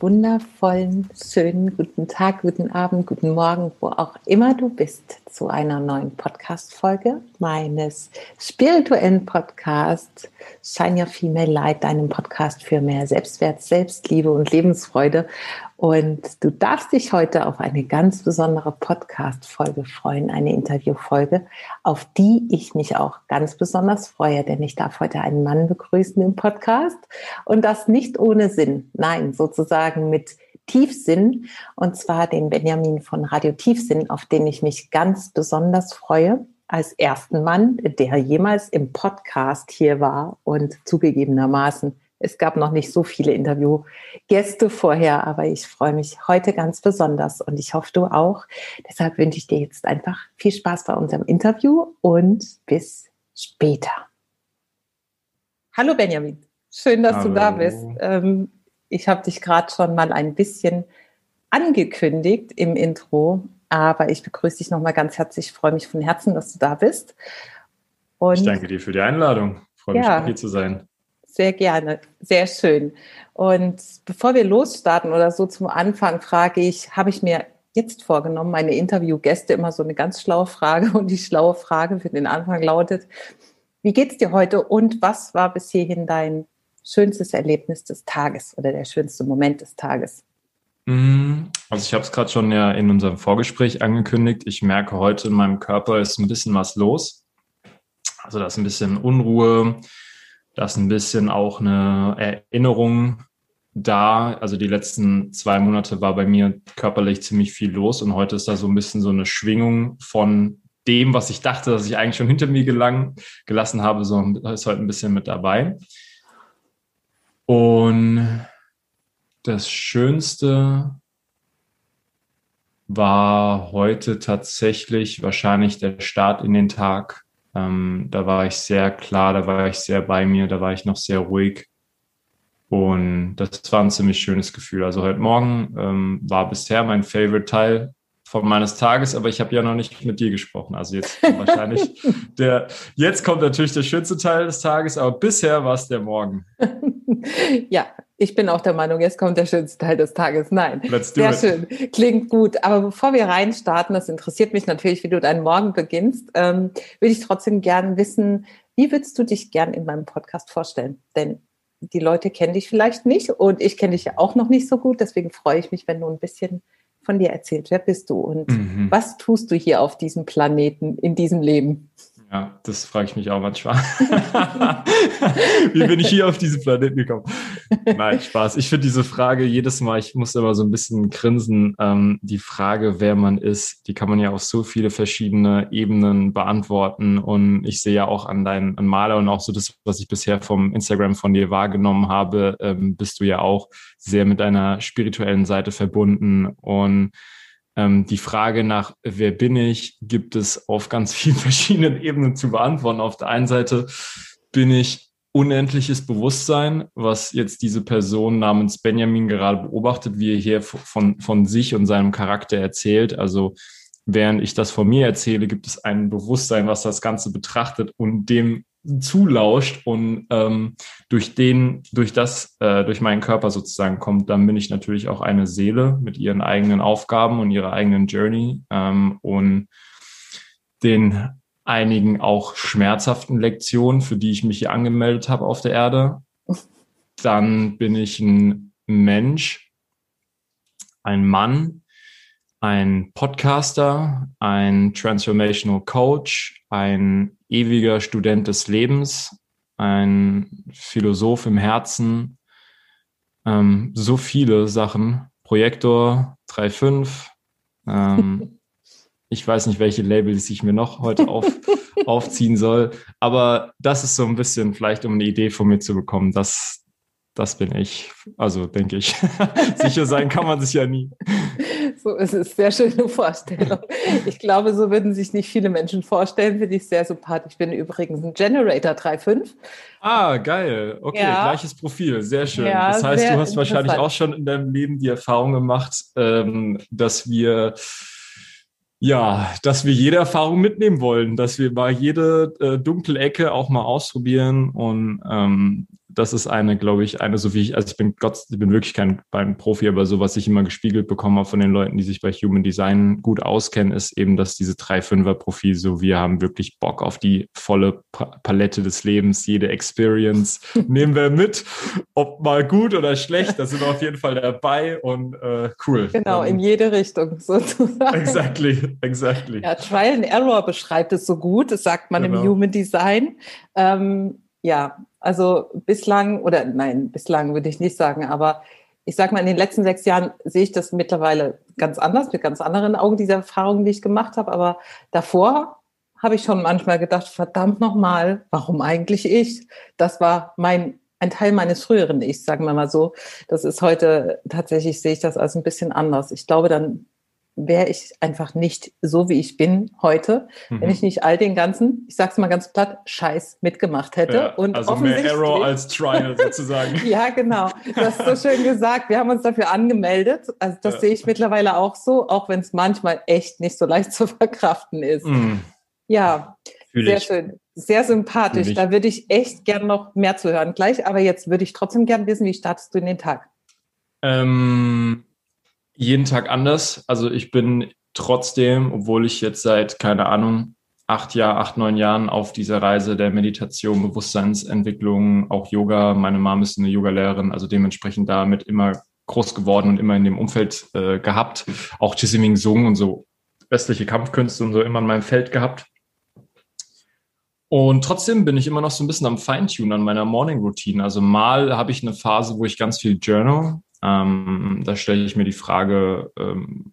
Wundervollen, schönen guten Tag, guten Abend, guten Morgen, wo auch immer du bist, zu einer neuen Podcast-Folge meines spirituellen Podcasts Shine Your Female Light, deinem Podcast für mehr Selbstwert, Selbstliebe und Lebensfreude. Und du darfst dich heute auf eine ganz besondere Podcast-Folge freuen, eine Interview-Folge, auf die ich mich auch ganz besonders freue, denn ich darf heute einen Mann begrüßen im Podcast und das nicht ohne Sinn, nein, sozusagen mit Tiefsinn und zwar den Benjamin von Radio Tiefsinn, auf den ich mich ganz besonders freue als ersten Mann, der jemals im Podcast hier war und zugegebenermaßen es gab noch nicht so viele Interviewgäste vorher, aber ich freue mich heute ganz besonders und ich hoffe, du auch. Deshalb wünsche ich dir jetzt einfach viel Spaß bei unserem Interview und bis später. Hallo Benjamin, schön, dass Hallo. du da bist. Ähm, ich habe dich gerade schon mal ein bisschen angekündigt im Intro, aber ich begrüße dich nochmal ganz herzlich. Ich freue mich von Herzen, dass du da bist. Und ich danke dir für die Einladung. Ich freue mich, ja, hier zu sein. Sehr gerne, sehr schön. Und bevor wir losstarten oder so zum Anfang, frage ich, habe ich mir jetzt vorgenommen, meine Interviewgäste immer so eine ganz schlaue Frage. Und die schlaue Frage für den Anfang lautet, wie geht's dir heute und was war bis hierhin dein schönstes Erlebnis des Tages oder der schönste Moment des Tages? Mm, also ich habe es gerade schon ja in unserem Vorgespräch angekündigt. Ich merke heute in meinem Körper ist ein bisschen was los. Also da ist ein bisschen Unruhe, da ist ein bisschen auch eine Erinnerung da. Also die letzten zwei Monate war bei mir körperlich ziemlich viel los und heute ist da so ein bisschen so eine Schwingung von dem, was ich dachte, dass ich eigentlich schon hinter mir gelang, gelassen habe, so ist heute ein bisschen mit dabei. Und das Schönste war heute tatsächlich wahrscheinlich der Start in den Tag ähm, da war ich sehr klar, da war ich sehr bei mir, da war ich noch sehr ruhig. Und das war ein ziemlich schönes Gefühl. Also heute Morgen ähm, war bisher mein Favorite Teil von meines Tages, aber ich habe ja noch nicht mit dir gesprochen. Also jetzt wahrscheinlich der, jetzt kommt natürlich der schönste Teil des Tages, aber bisher war es der Morgen. ja, ich bin auch der Meinung, jetzt kommt der schönste Teil des Tages. Nein, sehr it. schön, klingt gut. Aber bevor wir reinstarten, das interessiert mich natürlich, wie du deinen Morgen beginnst, ähm, würde ich trotzdem gern wissen, wie würdest du dich gern in meinem Podcast vorstellen? Denn die Leute kennen dich vielleicht nicht und ich kenne dich ja auch noch nicht so gut. Deswegen freue ich mich, wenn du ein bisschen von dir erzählst. Wer bist du und mhm. was tust du hier auf diesem Planeten, in diesem Leben? Ja, das frage ich mich auch manchmal. Wie bin ich hier auf diesen Planeten gekommen? Nein, Spaß. Ich finde diese Frage jedes Mal, ich muss immer so ein bisschen grinsen. Ähm, die Frage, wer man ist, die kann man ja auf so viele verschiedene Ebenen beantworten. Und ich sehe ja auch an deinen an Maler und auch so das, was ich bisher vom Instagram von dir wahrgenommen habe, ähm, bist du ja auch sehr mit deiner spirituellen Seite verbunden. Und ähm, die Frage nach, wer bin ich, gibt es auf ganz vielen verschiedenen Ebenen zu beantworten. Auf der einen Seite bin ich unendliches Bewusstsein, was jetzt diese Person namens Benjamin gerade beobachtet, wie er hier von, von sich und seinem Charakter erzählt. Also während ich das von mir erzähle, gibt es ein Bewusstsein, was das Ganze betrachtet und dem zulauscht und ähm, durch den, durch das, äh, durch meinen Körper sozusagen kommt, dann bin ich natürlich auch eine Seele mit ihren eigenen Aufgaben und ihrer eigenen Journey ähm, und den einigen auch schmerzhaften Lektionen, für die ich mich hier angemeldet habe auf der Erde. Dann bin ich ein Mensch, ein Mann, ein Podcaster, ein Transformational Coach, ein ewiger Student des Lebens, ein Philosoph im Herzen, ähm, so viele Sachen. Projektor 3.5. Ähm, ich weiß nicht, welche Labels ich mir noch heute auf, aufziehen soll, aber das ist so ein bisschen vielleicht, um eine Idee von mir zu bekommen. Das, das bin ich. Also denke ich. Sicher sein kann man sich ja nie. So ist es. Sehr schöne Vorstellung. Ich glaube, so würden sich nicht viele Menschen vorstellen. Finde ich sehr sympathisch. Ich bin übrigens ein Generator 3.5. Ah, geil. Okay, ja. gleiches Profil. Sehr schön. Ja, das heißt, du hast wahrscheinlich auch schon in deinem Leben die Erfahrung gemacht, ähm, dass wir ja, dass wir jede Erfahrung mitnehmen wollen, dass wir mal jede äh, dunkle Ecke auch mal ausprobieren und ähm, das ist eine, glaube ich, eine, so wie ich, also ich bin Gott, ich bin wirklich kein beim Profi, aber so was ich immer gespiegelt bekomme von den Leuten, die sich bei Human Design gut auskennen, ist eben, dass diese 3-5er-Profil so, wir haben wirklich Bock auf die volle Palette des Lebens, jede Experience nehmen wir mit, ob mal gut oder schlecht, da sind wir auf jeden Fall dabei und äh, cool. Genau, in jede Richtung sozusagen. Exactly, exactly. Ja, Trial and Error beschreibt es so gut, das sagt man genau. im Human Design. Ähm, ja, also bislang, oder nein, bislang würde ich nicht sagen, aber ich sage mal, in den letzten sechs Jahren sehe ich das mittlerweile ganz anders, mit ganz anderen Augen, diese Erfahrungen, die ich gemacht habe. Aber davor habe ich schon manchmal gedacht, verdammt nochmal, warum eigentlich ich? Das war mein, ein Teil meines früheren Ichs, sagen wir mal so. Das ist heute, tatsächlich sehe ich das als ein bisschen anders. Ich glaube, dann wäre ich einfach nicht so, wie ich bin heute, mhm. wenn ich nicht all den ganzen, ich sag's mal ganz platt, Scheiß mitgemacht hätte. Ja, und also mehr Error als Trial sozusagen. ja, genau. Das ist so schön gesagt. Wir haben uns dafür angemeldet. Also das ja. sehe ich mittlerweile auch so, auch wenn es manchmal echt nicht so leicht zu verkraften ist. Mhm. Ja, Fühl sehr ich. schön. Sehr sympathisch. Da würde ich echt gern noch mehr zu hören gleich. Aber jetzt würde ich trotzdem gern wissen, wie startest du in den Tag? Ähm, jeden Tag anders. Also ich bin trotzdem, obwohl ich jetzt seit, keine Ahnung, acht Jahr, acht, neun Jahren auf dieser Reise der Meditation, Bewusstseinsentwicklung, auch Yoga. Meine Mom ist eine Yogalehrerin, also dementsprechend damit immer groß geworden und immer in dem Umfeld äh, gehabt. Auch Jissiming Sung und so westliche Kampfkünste und so immer in meinem Feld gehabt. Und trotzdem bin ich immer noch so ein bisschen am Feintunen an meiner Morning Routine. Also mal habe ich eine Phase, wo ich ganz viel Journal, ähm, da stelle ich mir die Frage, ähm,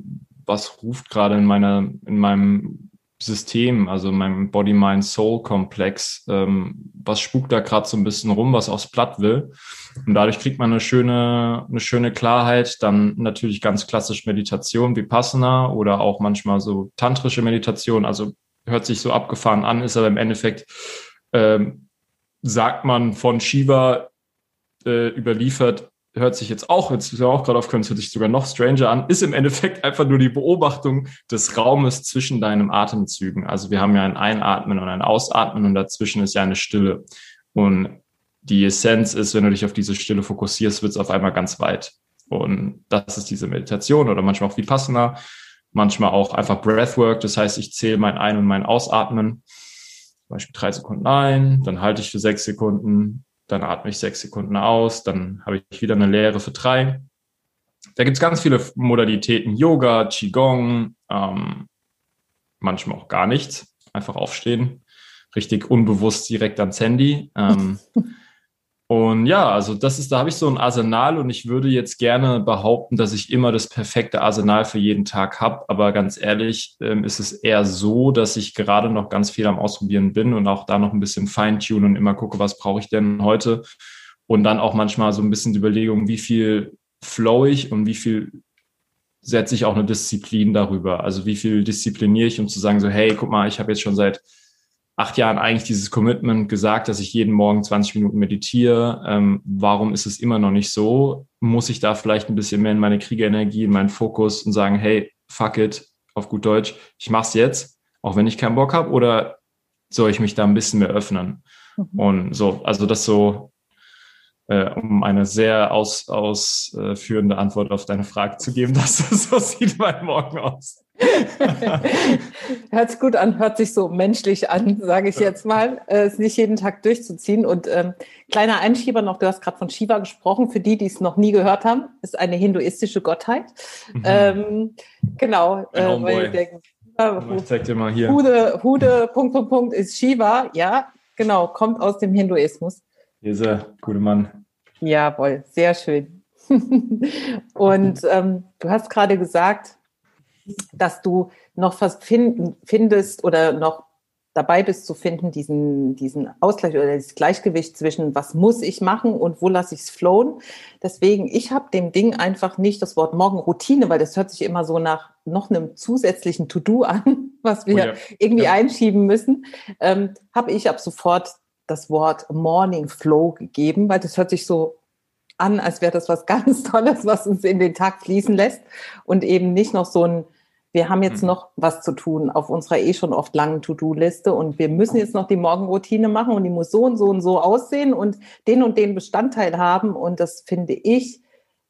was ruft gerade in meiner, in meinem System, also in meinem Body-Mind-Soul-Komplex, ähm, was spukt da gerade so ein bisschen rum, was aufs Blatt will. Und dadurch kriegt man eine schöne, eine schöne Klarheit. Dann natürlich ganz klassisch Meditation wie Passana oder auch manchmal so tantrische Meditation. Also hört sich so abgefahren an, ist aber im Endeffekt, ähm, sagt man von Shiva äh, überliefert, hört sich jetzt auch, jetzt ist auch gerade aufgehört, es hört sich sogar noch stranger an, ist im Endeffekt einfach nur die Beobachtung des Raumes zwischen deinen Atemzügen. Also wir haben ja ein Einatmen und ein Ausatmen und dazwischen ist ja eine Stille. Und die Essenz ist, wenn du dich auf diese Stille fokussierst, wird es auf einmal ganz weit. Und das ist diese Meditation oder manchmal auch Vipassana, manchmal auch einfach Breathwork. Das heißt, ich zähle mein Ein- und mein Ausatmen. Zum Beispiel drei Sekunden ein, dann halte ich für sechs Sekunden, dann atme ich sechs Sekunden aus, dann habe ich wieder eine Lehre für drei. Da gibt es ganz viele Modalitäten, Yoga, Qigong, ähm, manchmal auch gar nichts, einfach aufstehen, richtig unbewusst direkt ans Handy. Ähm, und ja, also das ist, da habe ich so ein Arsenal und ich würde jetzt gerne behaupten, dass ich immer das perfekte Arsenal für jeden Tag habe. Aber ganz ehrlich ähm, ist es eher so, dass ich gerade noch ganz viel am Ausprobieren bin und auch da noch ein bisschen Feintunen und immer gucke, was brauche ich denn heute. Und dann auch manchmal so ein bisschen die Überlegung, wie viel flow ich und wie viel setze ich auch eine Disziplin darüber. Also wie viel diszipliniere ich, um zu sagen, so, hey, guck mal, ich habe jetzt schon seit acht Jahren eigentlich dieses Commitment gesagt, dass ich jeden Morgen 20 Minuten meditiere. Ähm, warum ist es immer noch nicht so? Muss ich da vielleicht ein bisschen mehr in meine Kriegerenergie, in meinen Fokus und sagen, hey, fuck it, auf gut Deutsch, ich mach's jetzt, auch wenn ich keinen Bock habe, oder soll ich mich da ein bisschen mehr öffnen? Mhm. Und so, also das so, äh, um eine sehr aus, ausführende Antwort auf deine Frage zu geben, dass das so sieht mein Morgen aus. hört sich gut an, hört sich so menschlich an, sage ich jetzt mal, äh, es nicht jeden Tag durchzuziehen. Und ähm, kleiner Einschieber noch, du hast gerade von Shiva gesprochen, für die, die es noch nie gehört haben, ist eine hinduistische Gottheit. Mhm. Ähm, genau, äh, weil ich denke, ich zeig dir mal hier. Hude, Hude, Punkt, Punkt, Punkt ist Shiva, ja, genau, kommt aus dem Hinduismus. Hier ist er, gute Mann. Jawohl, sehr schön. Und ähm, du hast gerade gesagt, dass du noch was finden, findest oder noch dabei bist zu finden, diesen, diesen Ausgleich oder das Gleichgewicht zwischen was muss ich machen und wo lasse ich es flowen. Deswegen, ich habe dem Ding einfach nicht das Wort Morgenroutine, weil das hört sich immer so nach noch einem zusätzlichen To-Do an, was wir oh ja. irgendwie ja. einschieben müssen, ähm, habe ich ab sofort das Wort Morning Flow gegeben, weil das hört sich so an, als wäre das was ganz Tolles, was uns in den Tag fließen lässt und eben nicht noch so ein wir haben jetzt mhm. noch was zu tun auf unserer eh schon oft langen To-Do-Liste und wir müssen jetzt noch die Morgenroutine machen und die muss so und so und so aussehen und den und den Bestandteil haben. Und das finde ich,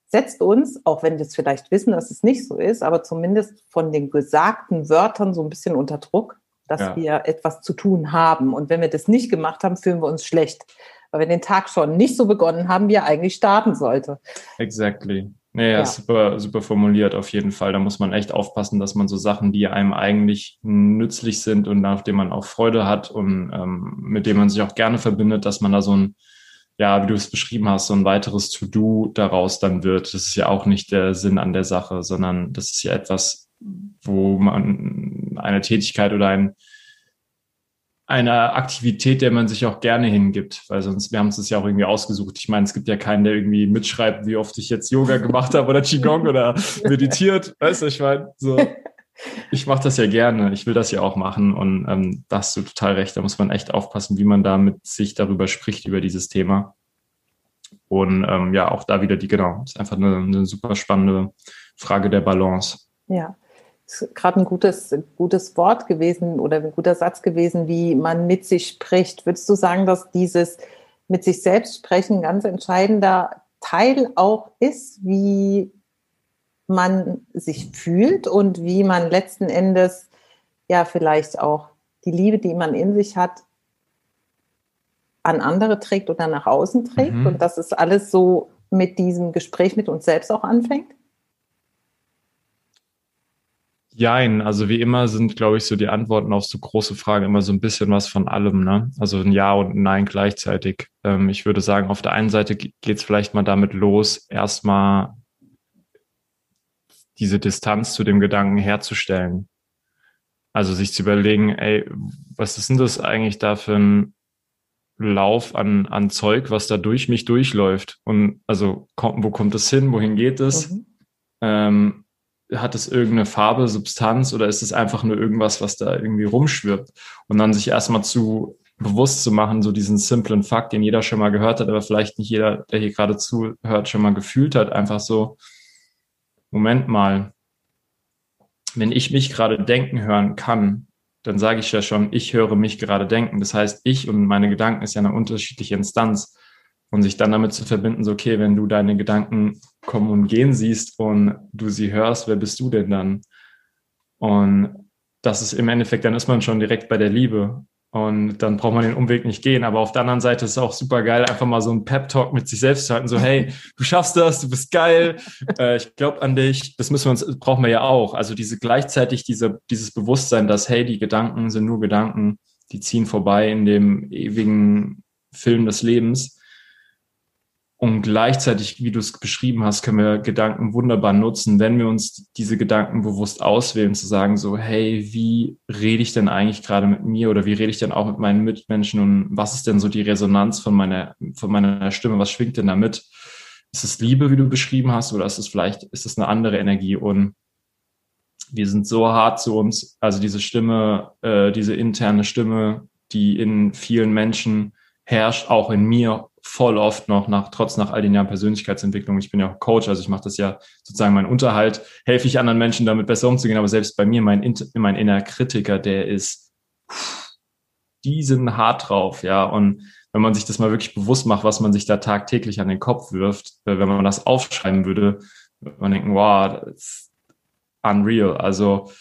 setzt uns, auch wenn wir es vielleicht wissen, dass es nicht so ist, aber zumindest von den gesagten Wörtern so ein bisschen unter Druck, dass ja. wir etwas zu tun haben. Und wenn wir das nicht gemacht haben, fühlen wir uns schlecht, weil wir den Tag schon nicht so begonnen haben, wie er eigentlich starten sollte. Exactly. Nee, ja. super, super formuliert auf jeden Fall. Da muss man echt aufpassen, dass man so Sachen, die einem eigentlich nützlich sind und nach denen man auch Freude hat und ähm, mit denen man sich auch gerne verbindet, dass man da so ein, ja, wie du es beschrieben hast, so ein weiteres To-Do daraus dann wird. Das ist ja auch nicht der Sinn an der Sache, sondern das ist ja etwas, wo man eine Tätigkeit oder ein, eine Aktivität, der man sich auch gerne hingibt, weil sonst, wir haben es ja auch irgendwie ausgesucht. Ich meine, es gibt ja keinen, der irgendwie mitschreibt, wie oft ich jetzt Yoga gemacht habe oder Qigong oder meditiert. Weißt du, ich meine, so, ich mache das ja gerne, ich will das ja auch machen und ähm, da hast du total recht, da muss man echt aufpassen, wie man da mit sich darüber spricht, über dieses Thema. Und ähm, ja, auch da wieder die, genau, ist einfach eine, eine super spannende Frage der Balance. Ja, ist gerade ein gutes, gutes Wort gewesen oder ein guter Satz gewesen, wie man mit sich spricht. Würdest du sagen, dass dieses mit sich selbst sprechen ein ganz entscheidender Teil auch ist, wie man sich fühlt und wie man letzten Endes ja vielleicht auch die Liebe, die man in sich hat, an andere trägt oder nach außen trägt mhm. und dass es alles so mit diesem Gespräch mit uns selbst auch anfängt? Jein, also wie immer sind, glaube ich, so die Antworten auf so große Fragen immer so ein bisschen was von allem, ne? Also ein Ja und ein Nein gleichzeitig. Ähm, ich würde sagen, auf der einen Seite geht es vielleicht mal damit los, erstmal diese Distanz zu dem Gedanken herzustellen. Also sich zu überlegen, ey, was ist denn das eigentlich da für ein Lauf an, an Zeug, was da durch mich durchläuft? Und also kommt, wo kommt es hin? Wohin geht es? Mhm. Ähm, hat es irgendeine Farbe, Substanz oder ist es einfach nur irgendwas, was da irgendwie rumschwirrt? Und dann sich erstmal zu bewusst zu machen, so diesen simplen Fakt, den jeder schon mal gehört hat, aber vielleicht nicht jeder, der hier gerade zuhört, schon mal gefühlt hat, einfach so, Moment mal, wenn ich mich gerade denken hören kann, dann sage ich ja schon, ich höre mich gerade denken. Das heißt, ich und meine Gedanken ist ja eine unterschiedliche Instanz und sich dann damit zu verbinden, so, okay, wenn du deine Gedanken kommen und gehen siehst und du sie hörst, wer bist du denn dann? Und das ist im Endeffekt, dann ist man schon direkt bei der Liebe. Und dann braucht man den Umweg nicht gehen. Aber auf der anderen Seite ist es auch super geil, einfach mal so einen Pep-Talk mit sich selbst zu halten. So, hey, du schaffst das, du bist geil, äh, ich glaube an dich. Das müssen wir uns, brauchen wir ja auch. Also diese gleichzeitig diese, dieses Bewusstsein, dass, hey, die Gedanken sind nur Gedanken, die ziehen vorbei in dem ewigen Film des Lebens. Und gleichzeitig, wie du es beschrieben hast, können wir Gedanken wunderbar nutzen, wenn wir uns diese Gedanken bewusst auswählen, zu sagen so, hey, wie rede ich denn eigentlich gerade mit mir oder wie rede ich denn auch mit meinen Mitmenschen und was ist denn so die Resonanz von meiner, von meiner Stimme? Was schwingt denn damit? Ist es Liebe, wie du beschrieben hast, oder ist es vielleicht, ist es eine andere Energie? Und wir sind so hart zu uns, also diese Stimme, äh, diese interne Stimme, die in vielen Menschen herrscht, auch in mir voll oft noch nach, trotz nach all den Jahren Persönlichkeitsentwicklung. Ich bin ja auch Coach, also ich mache das ja sozusagen mein Unterhalt, helfe ich anderen Menschen damit besser umzugehen, aber selbst bei mir, mein, mein innerer Kritiker, der ist, die sind hart drauf, ja, und wenn man sich das mal wirklich bewusst macht, was man sich da tagtäglich an den Kopf wirft, äh, wenn man das aufschreiben würde, würde man denken, wow, that's unreal. Also,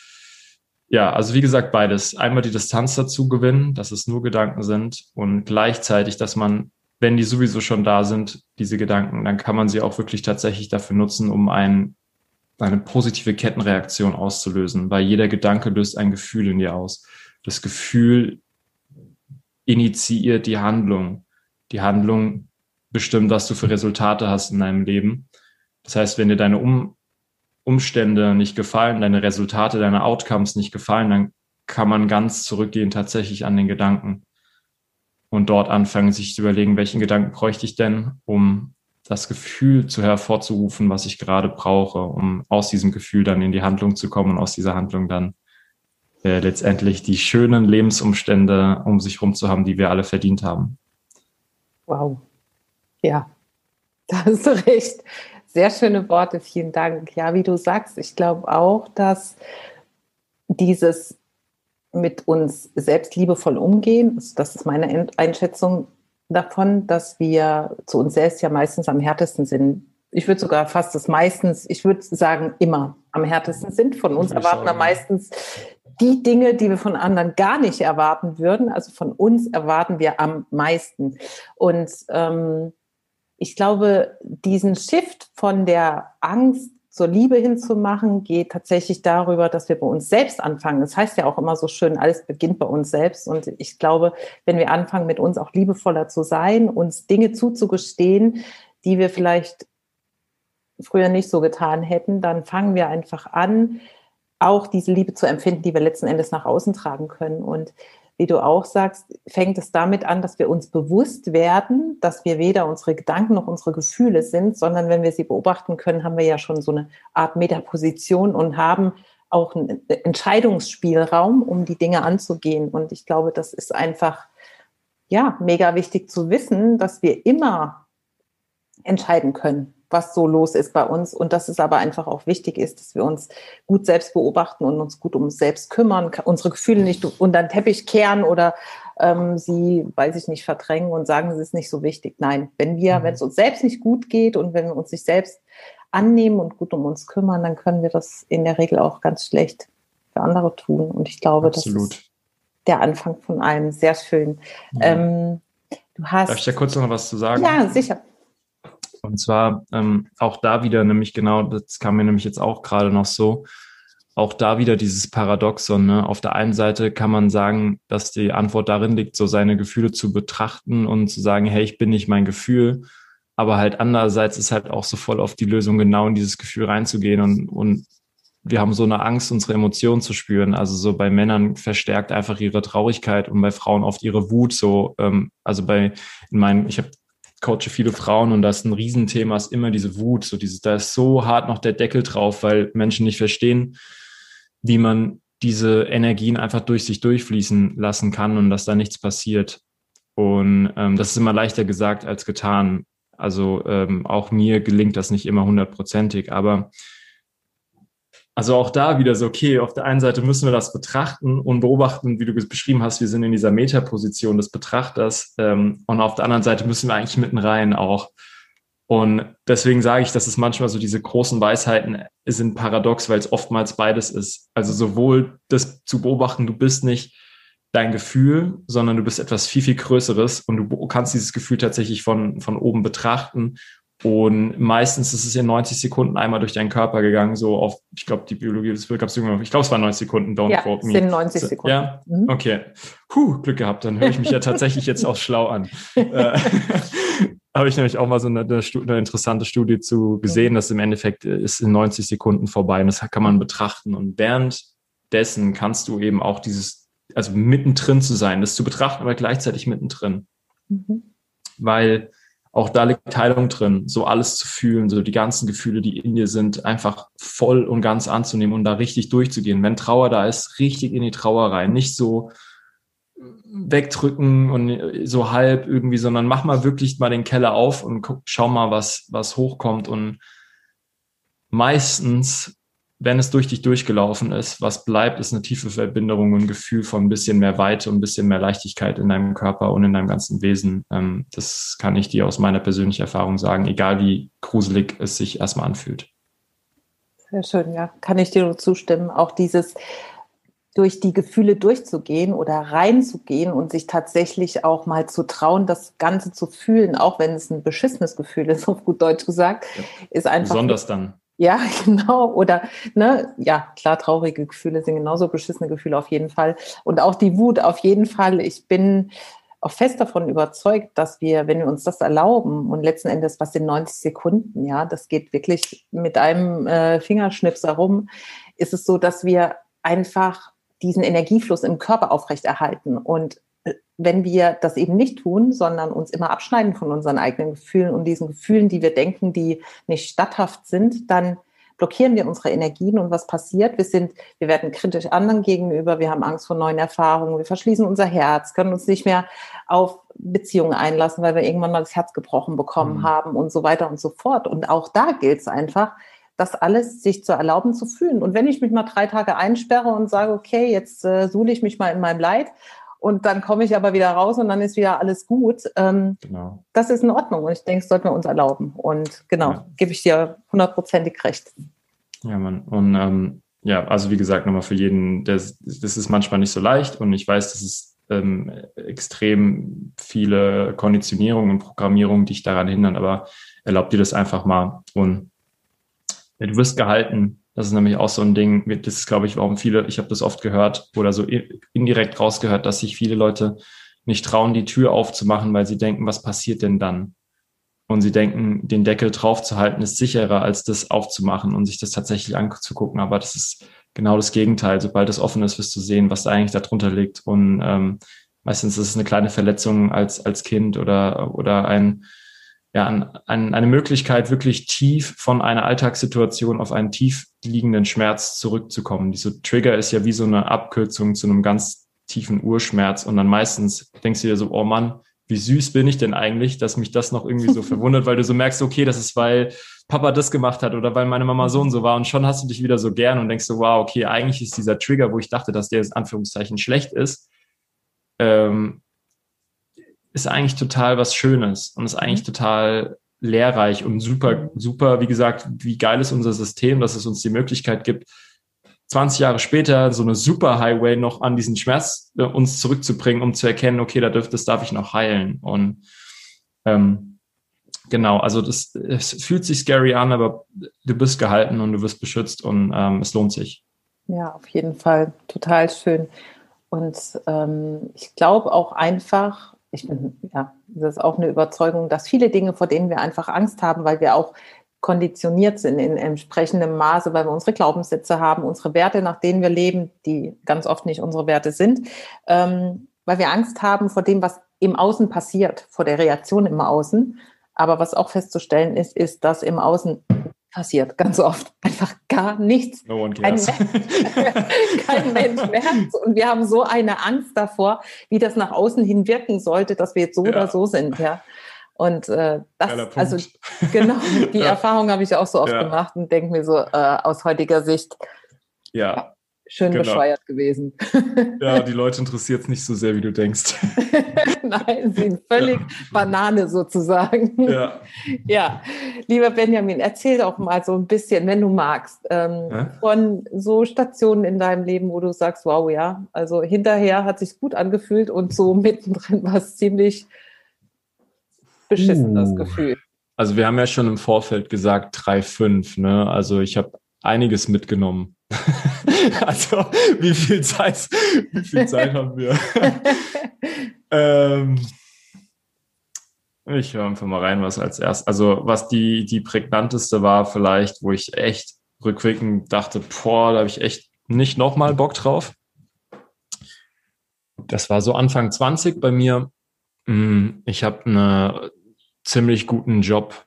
ja, also wie gesagt, beides. Einmal die Distanz dazu gewinnen, dass es nur Gedanken sind und gleichzeitig, dass man wenn die sowieso schon da sind, diese Gedanken, dann kann man sie auch wirklich tatsächlich dafür nutzen, um ein, eine positive Kettenreaktion auszulösen, weil jeder Gedanke löst ein Gefühl in dir aus. Das Gefühl initiiert die Handlung. Die Handlung bestimmt, was du für Resultate hast in deinem Leben. Das heißt, wenn dir deine um Umstände nicht gefallen, deine Resultate, deine Outcomes nicht gefallen, dann kann man ganz zurückgehen tatsächlich an den Gedanken und dort anfangen, sich zu überlegen, welchen Gedanken bräuchte ich denn, um das Gefühl zu hervorzurufen, was ich gerade brauche, um aus diesem Gefühl dann in die Handlung zu kommen und aus dieser Handlung dann äh, letztendlich die schönen Lebensumstände um sich herum zu haben, die wir alle verdient haben. Wow. Ja, da hast du recht. Sehr schöne Worte, vielen Dank. Ja, wie du sagst, ich glaube auch, dass dieses mit uns selbst liebevoll umgehen, das ist meine Einschätzung davon, dass wir zu uns selbst ja meistens am härtesten sind. Ich würde sogar fast das meistens, ich würde sagen, immer am härtesten sind. Von uns erwarten wir meistens die Dinge, die wir von anderen gar nicht erwarten würden. Also von uns erwarten wir am meisten. Und ähm, ich glaube, diesen Shift von der Angst zur Liebe hinzumachen, geht tatsächlich darüber, dass wir bei uns selbst anfangen. Das heißt ja auch immer so schön, alles beginnt bei uns selbst. Und ich glaube, wenn wir anfangen, mit uns auch liebevoller zu sein, uns Dinge zuzugestehen, die wir vielleicht früher nicht so getan hätten, dann fangen wir einfach an, auch diese Liebe zu empfinden, die wir letzten Endes nach außen tragen können. Und wie du auch sagst, fängt es damit an, dass wir uns bewusst werden, dass wir weder unsere Gedanken noch unsere Gefühle sind, sondern wenn wir sie beobachten können, haben wir ja schon so eine Art Metaposition und haben auch einen Entscheidungsspielraum, um die Dinge anzugehen. Und ich glaube, das ist einfach, ja, mega wichtig zu wissen, dass wir immer entscheiden können was so los ist bei uns und dass es aber einfach auch wichtig ist, dass wir uns gut selbst beobachten und uns gut um uns selbst kümmern, unsere Gefühle nicht unter den Teppich kehren oder ähm, sie, weiß ich nicht, verdrängen und sagen, es ist nicht so wichtig. Nein, wenn wir, mhm. wenn es uns selbst nicht gut geht und wenn wir uns nicht selbst annehmen und gut um uns kümmern, dann können wir das in der Regel auch ganz schlecht für andere tun. Und ich glaube, Absolut. das ist der Anfang von allem. Sehr schön. Ja. Ähm, du hast. Darf ich da kurz noch was zu sagen? Ja, sicher. Und zwar ähm, auch da wieder nämlich genau, das kam mir nämlich jetzt auch gerade noch so, auch da wieder dieses Paradoxon. Ne? Auf der einen Seite kann man sagen, dass die Antwort darin liegt, so seine Gefühle zu betrachten und zu sagen, hey, ich bin nicht mein Gefühl. Aber halt andererseits ist halt auch so voll auf die Lösung, genau in dieses Gefühl reinzugehen und, und wir haben so eine Angst, unsere Emotionen zu spüren. Also so bei Männern verstärkt einfach ihre Traurigkeit und bei Frauen oft ihre Wut. So, ähm, also bei in meinen, ich habe coache viele Frauen und das ist ein Riesenthema, ist immer diese Wut, so dieses, da ist so hart noch der Deckel drauf, weil Menschen nicht verstehen, wie man diese Energien einfach durch sich durchfließen lassen kann und dass da nichts passiert. Und ähm, das ist immer leichter gesagt als getan. Also ähm, auch mir gelingt das nicht immer hundertprozentig, aber also auch da wieder so, okay, auf der einen Seite müssen wir das betrachten und beobachten, wie du beschrieben hast, wir sind in dieser Metaposition des Betrachters ähm, und auf der anderen Seite müssen wir eigentlich mitten rein auch. Und deswegen sage ich, dass es manchmal so diese großen Weisheiten sind paradox, weil es oftmals beides ist. Also sowohl das zu beobachten, du bist nicht dein Gefühl, sondern du bist etwas viel, viel Größeres und du kannst dieses Gefühl tatsächlich von, von oben betrachten und meistens ist es in 90 Sekunden einmal durch deinen Körper gegangen, so auf, ich glaube, die Biologie des Willkampfs, ich glaube, es waren 90 Sekunden, don't ja, quote me. sind 90 Sekunden. Ja, mhm. okay. Puh, Glück gehabt, dann höre ich mich ja tatsächlich jetzt auch schlau an. Äh, Habe ich nämlich auch mal so eine, eine, interessante Studie zu gesehen, dass im Endeffekt äh, ist in 90 Sekunden vorbei und das kann man betrachten. Und währenddessen kannst du eben auch dieses, also mittendrin zu sein, das zu betrachten, aber gleichzeitig mittendrin. Mhm. Weil auch da liegt Heilung drin, so alles zu fühlen, so die ganzen Gefühle, die in dir sind, einfach voll und ganz anzunehmen und da richtig durchzugehen. Wenn Trauer da ist, richtig in die Trauer rein, nicht so wegdrücken und so halb irgendwie, sondern mach mal wirklich mal den Keller auf und guck, schau mal, was, was hochkommt und meistens wenn es durch dich durchgelaufen ist, was bleibt, ist eine tiefe Verbindung und ein Gefühl von ein bisschen mehr Weite und ein bisschen mehr Leichtigkeit in deinem Körper und in deinem ganzen Wesen. Ähm, das kann ich dir aus meiner persönlichen Erfahrung sagen, egal wie gruselig es sich erstmal anfühlt. Sehr schön, ja, kann ich dir nur zustimmen. Auch dieses durch die Gefühle durchzugehen oder reinzugehen und sich tatsächlich auch mal zu trauen, das Ganze zu fühlen, auch wenn es ein beschissenes Gefühl ist, auf gut Deutsch gesagt, ist einfach. Besonders dann. Ja, genau. Oder, ne, ja, klar, traurige Gefühle sind genauso beschissene Gefühle auf jeden Fall. Und auch die Wut auf jeden Fall. Ich bin auch fest davon überzeugt, dass wir, wenn wir uns das erlauben und letzten Endes was in 90 Sekunden, ja, das geht wirklich mit einem äh, Fingerschnips herum, ist es so, dass wir einfach diesen Energiefluss im Körper aufrechterhalten und wenn wir das eben nicht tun, sondern uns immer abschneiden von unseren eigenen Gefühlen und diesen Gefühlen, die wir denken, die nicht statthaft sind, dann blockieren wir unsere Energien und was passiert? Wir sind, wir werden kritisch anderen gegenüber, wir haben Angst vor neuen Erfahrungen, wir verschließen unser Herz, können uns nicht mehr auf Beziehungen einlassen, weil wir irgendwann mal das Herz gebrochen bekommen mhm. haben und so weiter und so fort. Und auch da gilt es einfach, das alles sich zu erlauben zu fühlen. Und wenn ich mich mal drei Tage einsperre und sage, okay, jetzt äh, suhle ich mich mal in meinem Leid und dann komme ich aber wieder raus und dann ist wieder alles gut, ähm, genau. das ist in Ordnung. Und ich denke, das sollten wir uns erlauben. Und genau, ja. gebe ich dir hundertprozentig recht. Ja, Mann. Und ähm, ja, also wie gesagt, nochmal für jeden, das, das ist manchmal nicht so leicht und ich weiß, das ist ähm, extrem viele Konditionierungen und Programmierungen, die dich daran hindern, aber erlaub dir das einfach mal und ja, du wirst gehalten. Das ist nämlich auch so ein Ding, das ist, glaube ich, warum viele, ich habe das oft gehört oder so indirekt rausgehört, dass sich viele Leute nicht trauen, die Tür aufzumachen, weil sie denken, was passiert denn dann? Und sie denken, den Deckel draufzuhalten ist sicherer, als das aufzumachen und sich das tatsächlich anzugucken. Aber das ist genau das Gegenteil. Sobald es offen ist, wirst du sehen, was da eigentlich darunter liegt. Und ähm, meistens ist es eine kleine Verletzung als, als Kind oder, oder ein, ja, ein, eine Möglichkeit, wirklich tief von einer Alltagssituation auf einen tief liegenden Schmerz zurückzukommen. Diese Trigger ist ja wie so eine Abkürzung zu einem ganz tiefen Urschmerz. Und dann meistens denkst du dir so, oh Mann, wie süß bin ich denn eigentlich, dass mich das noch irgendwie so verwundert, weil du so merkst, okay, das ist, weil Papa das gemacht hat oder weil meine Mama so und so war und schon hast du dich wieder so gern und denkst so, wow, okay, eigentlich ist dieser Trigger, wo ich dachte, dass der jetzt Anführungszeichen schlecht ist, ähm, ist eigentlich total was Schönes und ist eigentlich mhm. total lehrreich und super, super, wie gesagt, wie geil ist unser System, dass es uns die Möglichkeit gibt, 20 Jahre später so eine Superhighway noch an diesen Schmerz äh, uns zurückzubringen, um zu erkennen, okay, da dürfte, das darf ich noch heilen. Und ähm, genau, also das es fühlt sich scary an, aber du bist gehalten und du wirst beschützt und ähm, es lohnt sich. Ja, auf jeden Fall. Total schön. Und ähm, ich glaube auch einfach, ich bin, ja, das ist auch eine Überzeugung, dass viele Dinge, vor denen wir einfach Angst haben, weil wir auch konditioniert sind in entsprechendem Maße, weil wir unsere Glaubenssätze haben, unsere Werte, nach denen wir leben, die ganz oft nicht unsere Werte sind, ähm, weil wir Angst haben vor dem, was im Außen passiert, vor der Reaktion im Außen. Aber was auch festzustellen ist, ist, dass im Außen passiert ganz oft einfach gar nichts. No one cares. Kein, kein Mensch merkt Und wir haben so eine Angst davor, wie das nach außen hin wirken sollte, dass wir jetzt so ja. oder so sind. Ja. Und äh, das, also genau, die ja. Erfahrung habe ich auch so oft ja. gemacht und denke mir so äh, aus heutiger Sicht, ja, schön genau. bescheuert gewesen. Ja, die Leute interessiert es nicht so sehr, wie du denkst. Nein, sie sind völlig ja. Banane sozusagen. Ja. ja, lieber Benjamin, erzähl doch mal so ein bisschen, wenn du magst, ähm, ja? von so Stationen in deinem Leben, wo du sagst, wow, ja, also hinterher hat sich gut angefühlt und so mittendrin war es ziemlich beschissen, uh. das Gefühl. Also wir haben ja schon im Vorfeld gesagt 3,5, ne? Also ich habe einiges mitgenommen. also wie viel Zeit, wie viel Zeit haben wir? ähm, ich höre einfach mal rein, was als erst, also was die, die prägnanteste war vielleicht, wo ich echt rückwirkend dachte, boah, da habe ich echt nicht nochmal Bock drauf. Das war so Anfang 20 bei mir. Mm, ich habe eine ziemlich guten Job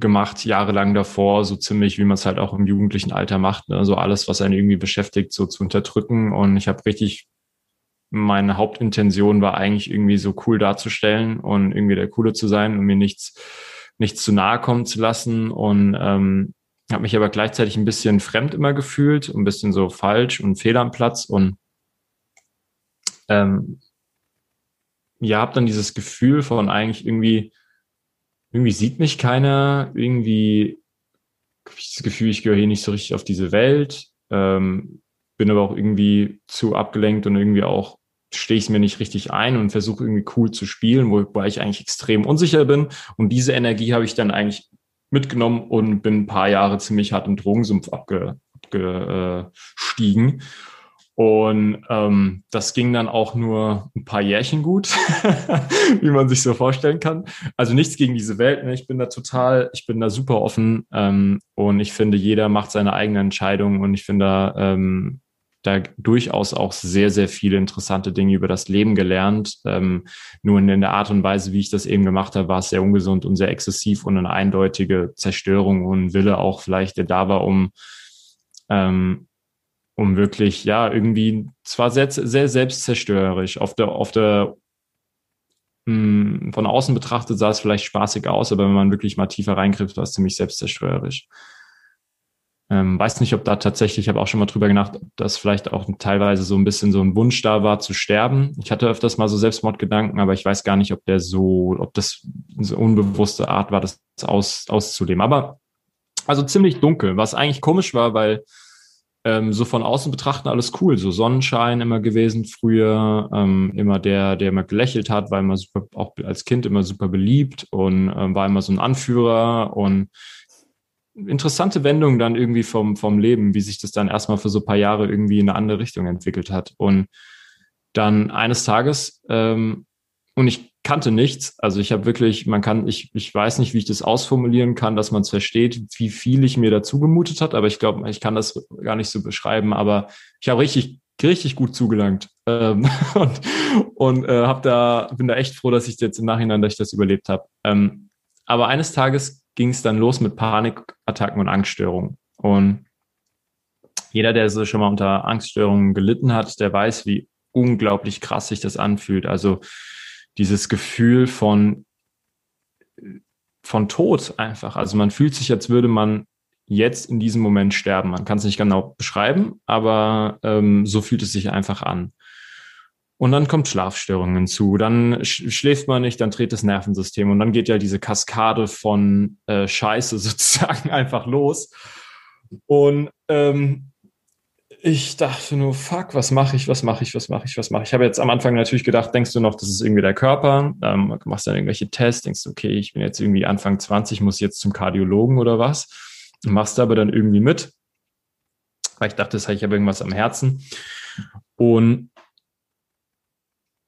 gemacht, jahrelang davor, so ziemlich, wie man es halt auch im jugendlichen Alter macht, ne? so alles, was einen irgendwie beschäftigt, so zu unterdrücken. Und ich habe richtig, meine Hauptintention war eigentlich irgendwie so cool darzustellen und irgendwie der Coole zu sein und mir nichts, nichts zu nahe kommen zu lassen. Und ähm, habe mich aber gleichzeitig ein bisschen fremd immer gefühlt, ein bisschen so falsch und fehl am Platz und ähm, ja, habe dann dieses Gefühl von eigentlich irgendwie irgendwie sieht mich keiner, irgendwie habe ich das Gefühl, ich gehöre hier nicht so richtig auf diese Welt, ähm, bin aber auch irgendwie zu abgelenkt und irgendwie auch stehe ich mir nicht richtig ein und versuche irgendwie cool zu spielen, wobei ich eigentlich extrem unsicher bin. Und diese Energie habe ich dann eigentlich mitgenommen und bin ein paar Jahre ziemlich hart im Drogensumpf abge, abgestiegen. Und ähm, das ging dann auch nur ein paar Jährchen gut, wie man sich so vorstellen kann. Also nichts gegen diese Welt. Ne? Ich bin da total, ich bin da super offen ähm, und ich finde, jeder macht seine eigene Entscheidung und ich finde ähm, da durchaus auch sehr, sehr viele interessante Dinge über das Leben gelernt. Ähm, nur in der Art und Weise, wie ich das eben gemacht habe, war es sehr ungesund und sehr exzessiv und eine eindeutige Zerstörung und Wille auch vielleicht, der da war, um ähm, um wirklich, ja, irgendwie zwar sehr, sehr selbstzerstörerisch. Auf der, auf der, mh, hm, von außen betrachtet sah es vielleicht spaßig aus, aber wenn man wirklich mal tiefer reingriff, war es ziemlich selbstzerstörerisch. Ähm, weiß nicht, ob da tatsächlich, ich habe auch schon mal drüber gedacht, ob das vielleicht auch teilweise so ein bisschen so ein Wunsch da war zu sterben. Ich hatte öfters mal so Selbstmordgedanken, aber ich weiß gar nicht, ob der so, ob das so unbewusste Art war, das aus, auszuleben. Aber also ziemlich dunkel, was eigentlich komisch war, weil ähm, so von außen betrachten alles cool. So Sonnenschein immer gewesen früher, ähm, immer der, der immer gelächelt hat, war immer super, auch als Kind immer super beliebt und ähm, war immer so ein Anführer und interessante Wendung dann irgendwie vom, vom Leben, wie sich das dann erstmal für so ein paar Jahre irgendwie in eine andere Richtung entwickelt hat. Und dann eines Tages, ähm, und ich kannte nichts. Also ich habe wirklich, man kann, ich, ich weiß nicht, wie ich das ausformulieren kann, dass man es versteht, wie viel ich mir dazu gemutet hat, aber ich glaube, ich kann das gar nicht so beschreiben, aber ich habe richtig, richtig gut zugelangt. Ähm, und und äh, hab da, bin da echt froh, dass ich jetzt im Nachhinein, dass ich das überlebt habe. Ähm, aber eines Tages ging es dann los mit Panikattacken und Angststörungen. Und jeder, der so schon mal unter Angststörungen gelitten hat, der weiß, wie unglaublich krass sich das anfühlt. Also dieses Gefühl von, von Tod einfach. Also man fühlt sich, als würde man jetzt in diesem Moment sterben. Man kann es nicht genau beschreiben, aber ähm, so fühlt es sich einfach an. Und dann kommt Schlafstörungen hinzu, dann schläft man nicht, dann dreht das Nervensystem und dann geht ja diese Kaskade von äh, Scheiße sozusagen einfach los. Und ähm, ich dachte nur, fuck, was mache ich, was mache ich, was mache ich, was mache ich. Ich habe jetzt am Anfang natürlich gedacht, denkst du noch, das ist irgendwie der Körper, ähm, machst dann irgendwelche Tests, denkst du, okay, ich bin jetzt irgendwie Anfang 20, muss jetzt zum Kardiologen oder was. Machst aber dann irgendwie mit, weil ich dachte, das habe ich aber irgendwas am Herzen. Und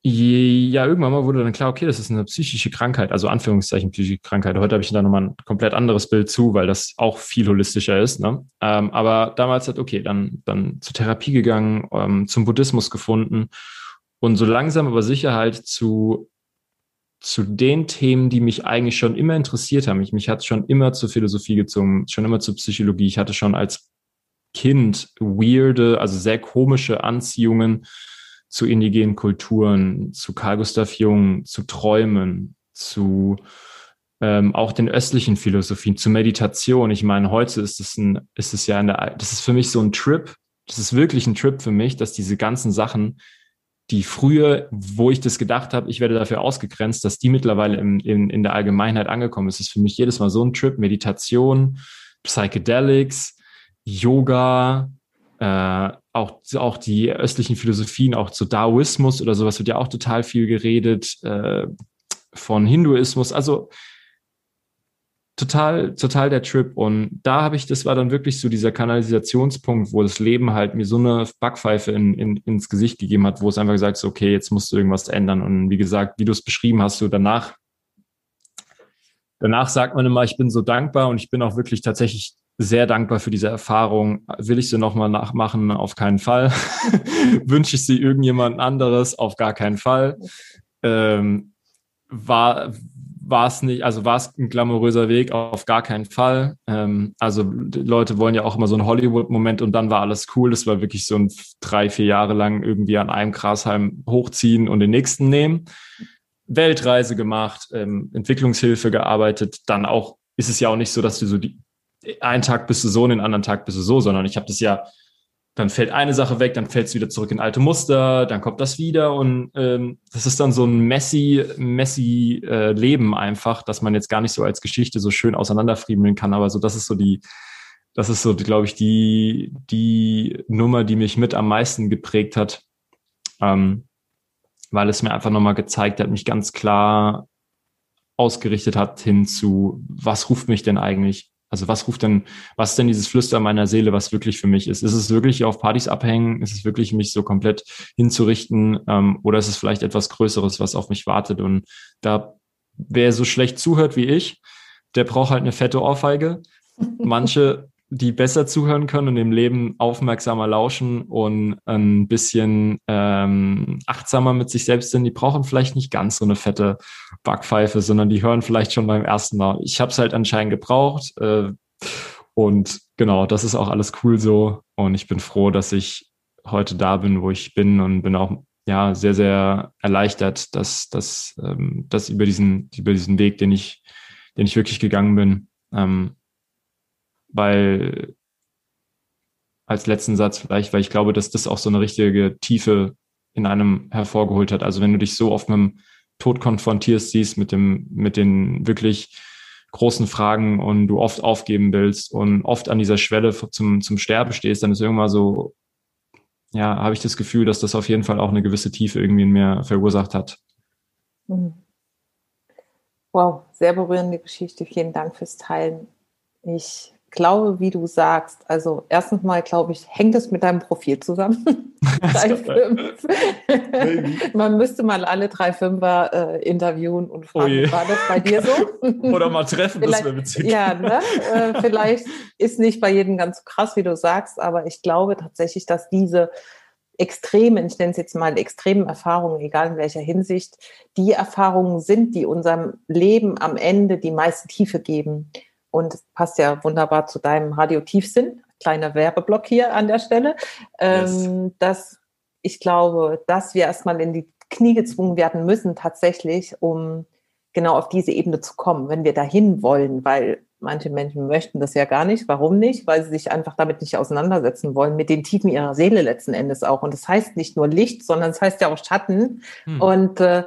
ja, irgendwann mal wurde dann klar, okay, das ist eine psychische Krankheit, also Anführungszeichen psychische Krankheit. Heute habe ich da nochmal ein komplett anderes Bild zu, weil das auch viel holistischer ist. Ne? Ähm, aber damals hat, okay, dann, dann zur Therapie gegangen, ähm, zum Buddhismus gefunden und so langsam aber sicher halt zu, zu den Themen, die mich eigentlich schon immer interessiert haben. Ich, mich hat schon immer zur Philosophie gezogen, schon immer zur Psychologie. Ich hatte schon als Kind weirde, also sehr komische Anziehungen zu indigenen Kulturen, zu Carl Gustav Jung, zu Träumen, zu ähm, auch den östlichen Philosophien, zu Meditation. Ich meine, heute ist es ein, ist es ja eine, das ist für mich so ein Trip. Das ist wirklich ein Trip für mich, dass diese ganzen Sachen, die früher, wo ich das gedacht habe, ich werde dafür ausgegrenzt, dass die mittlerweile im, in, in der Allgemeinheit angekommen ist. Das ist für mich jedes Mal so ein Trip. Meditation, Psychedelics, Yoga, äh, auch, auch die östlichen Philosophien, auch zu Daoismus oder sowas wird ja auch total viel geredet, äh, von Hinduismus, also total, total der Trip. Und da habe ich, das war dann wirklich so dieser Kanalisationspunkt, wo das Leben halt mir so eine Backpfeife in, in, ins Gesicht gegeben hat, wo es einfach gesagt ist, okay, jetzt musst du irgendwas ändern. Und wie gesagt, wie du es beschrieben hast, so danach, danach sagt man immer, ich bin so dankbar und ich bin auch wirklich tatsächlich sehr dankbar für diese Erfahrung. Will ich sie nochmal nachmachen? Auf keinen Fall. Wünsche ich sie irgendjemand anderes? Auf gar keinen Fall. Ähm, war war es nicht, also war es ein glamouröser Weg? Auf gar keinen Fall. Ähm, also Leute wollen ja auch immer so einen Hollywood-Moment und dann war alles cool. Das war wirklich so ein drei, vier Jahre lang irgendwie an einem Grashalm hochziehen und den nächsten nehmen. Weltreise gemacht, ähm, Entwicklungshilfe gearbeitet, dann auch ist es ja auch nicht so, dass du so die einen Tag bist du so und den anderen Tag bist du so, sondern ich habe das ja, dann fällt eine Sache weg, dann fällt es wieder zurück in alte Muster, dann kommt das wieder und ähm, das ist dann so ein messy, messy äh, Leben einfach, dass man jetzt gar nicht so als Geschichte so schön auseinanderfriemeln kann, aber so das ist so die, das ist so, glaube ich, die, die Nummer, die mich mit am meisten geprägt hat, ähm, weil es mir einfach nochmal gezeigt hat, mich ganz klar ausgerichtet hat hin zu, was ruft mich denn eigentlich also was ruft denn, was ist denn dieses Flüstern meiner Seele, was wirklich für mich ist? Ist es wirklich auf Partys abhängen? Ist es wirklich mich so komplett hinzurichten? Ähm, oder ist es vielleicht etwas Größeres, was auf mich wartet? Und da, wer so schlecht zuhört wie ich, der braucht halt eine fette Ohrfeige. Manche, die besser zuhören können und dem Leben aufmerksamer lauschen und ein bisschen ähm, achtsamer mit sich selbst sind, die brauchen vielleicht nicht ganz so eine fette Backpfeife, sondern die hören vielleicht schon beim ersten Mal. Ich habe es halt anscheinend gebraucht äh, und genau, das ist auch alles cool so und ich bin froh, dass ich heute da bin, wo ich bin und bin auch ja sehr sehr erleichtert, dass dass ähm, dass über diesen über diesen Weg, den ich den ich wirklich gegangen bin, ähm, weil als letzten Satz vielleicht, weil ich glaube, dass das auch so eine richtige Tiefe in einem hervorgeholt hat. Also wenn du dich so oft mit dem Tod konfrontierst, siehst, mit dem, mit den wirklich großen Fragen und du oft aufgeben willst und oft an dieser Schwelle zum, zum Sterben stehst, dann ist irgendwann so, ja, habe ich das Gefühl, dass das auf jeden Fall auch eine gewisse Tiefe irgendwie in mir verursacht hat. Mhm. Wow, sehr berührende Geschichte. Vielen Dank fürs Teilen. Ich glaube, wie du sagst, also erstens mal, glaube ich, hängt es mit deinem Profil zusammen. drei, fünf. Man müsste mal alle drei Fünfer äh, interviewen und fragen, oh war das bei dir so? Oder mal treffen, das wäre witzig. Ja, ne? äh, vielleicht ist nicht bei jedem ganz so krass, wie du sagst, aber ich glaube tatsächlich, dass diese extremen, ich nenne es jetzt mal extremen Erfahrungen, egal in welcher Hinsicht, die Erfahrungen sind, die unserem Leben am Ende die meiste Tiefe geben. Und es passt ja wunderbar zu deinem Radiotiefsinn, kleiner Werbeblock hier an der Stelle, yes. ähm, dass ich glaube, dass wir erstmal in die Knie gezwungen werden müssen, tatsächlich, um genau auf diese Ebene zu kommen, wenn wir dahin wollen, weil manche Menschen möchten das ja gar nicht. Warum nicht? Weil sie sich einfach damit nicht auseinandersetzen wollen, mit den Tiefen ihrer Seele letzten Endes auch. Und das heißt nicht nur Licht, sondern es das heißt ja auch Schatten. Hm. Und äh,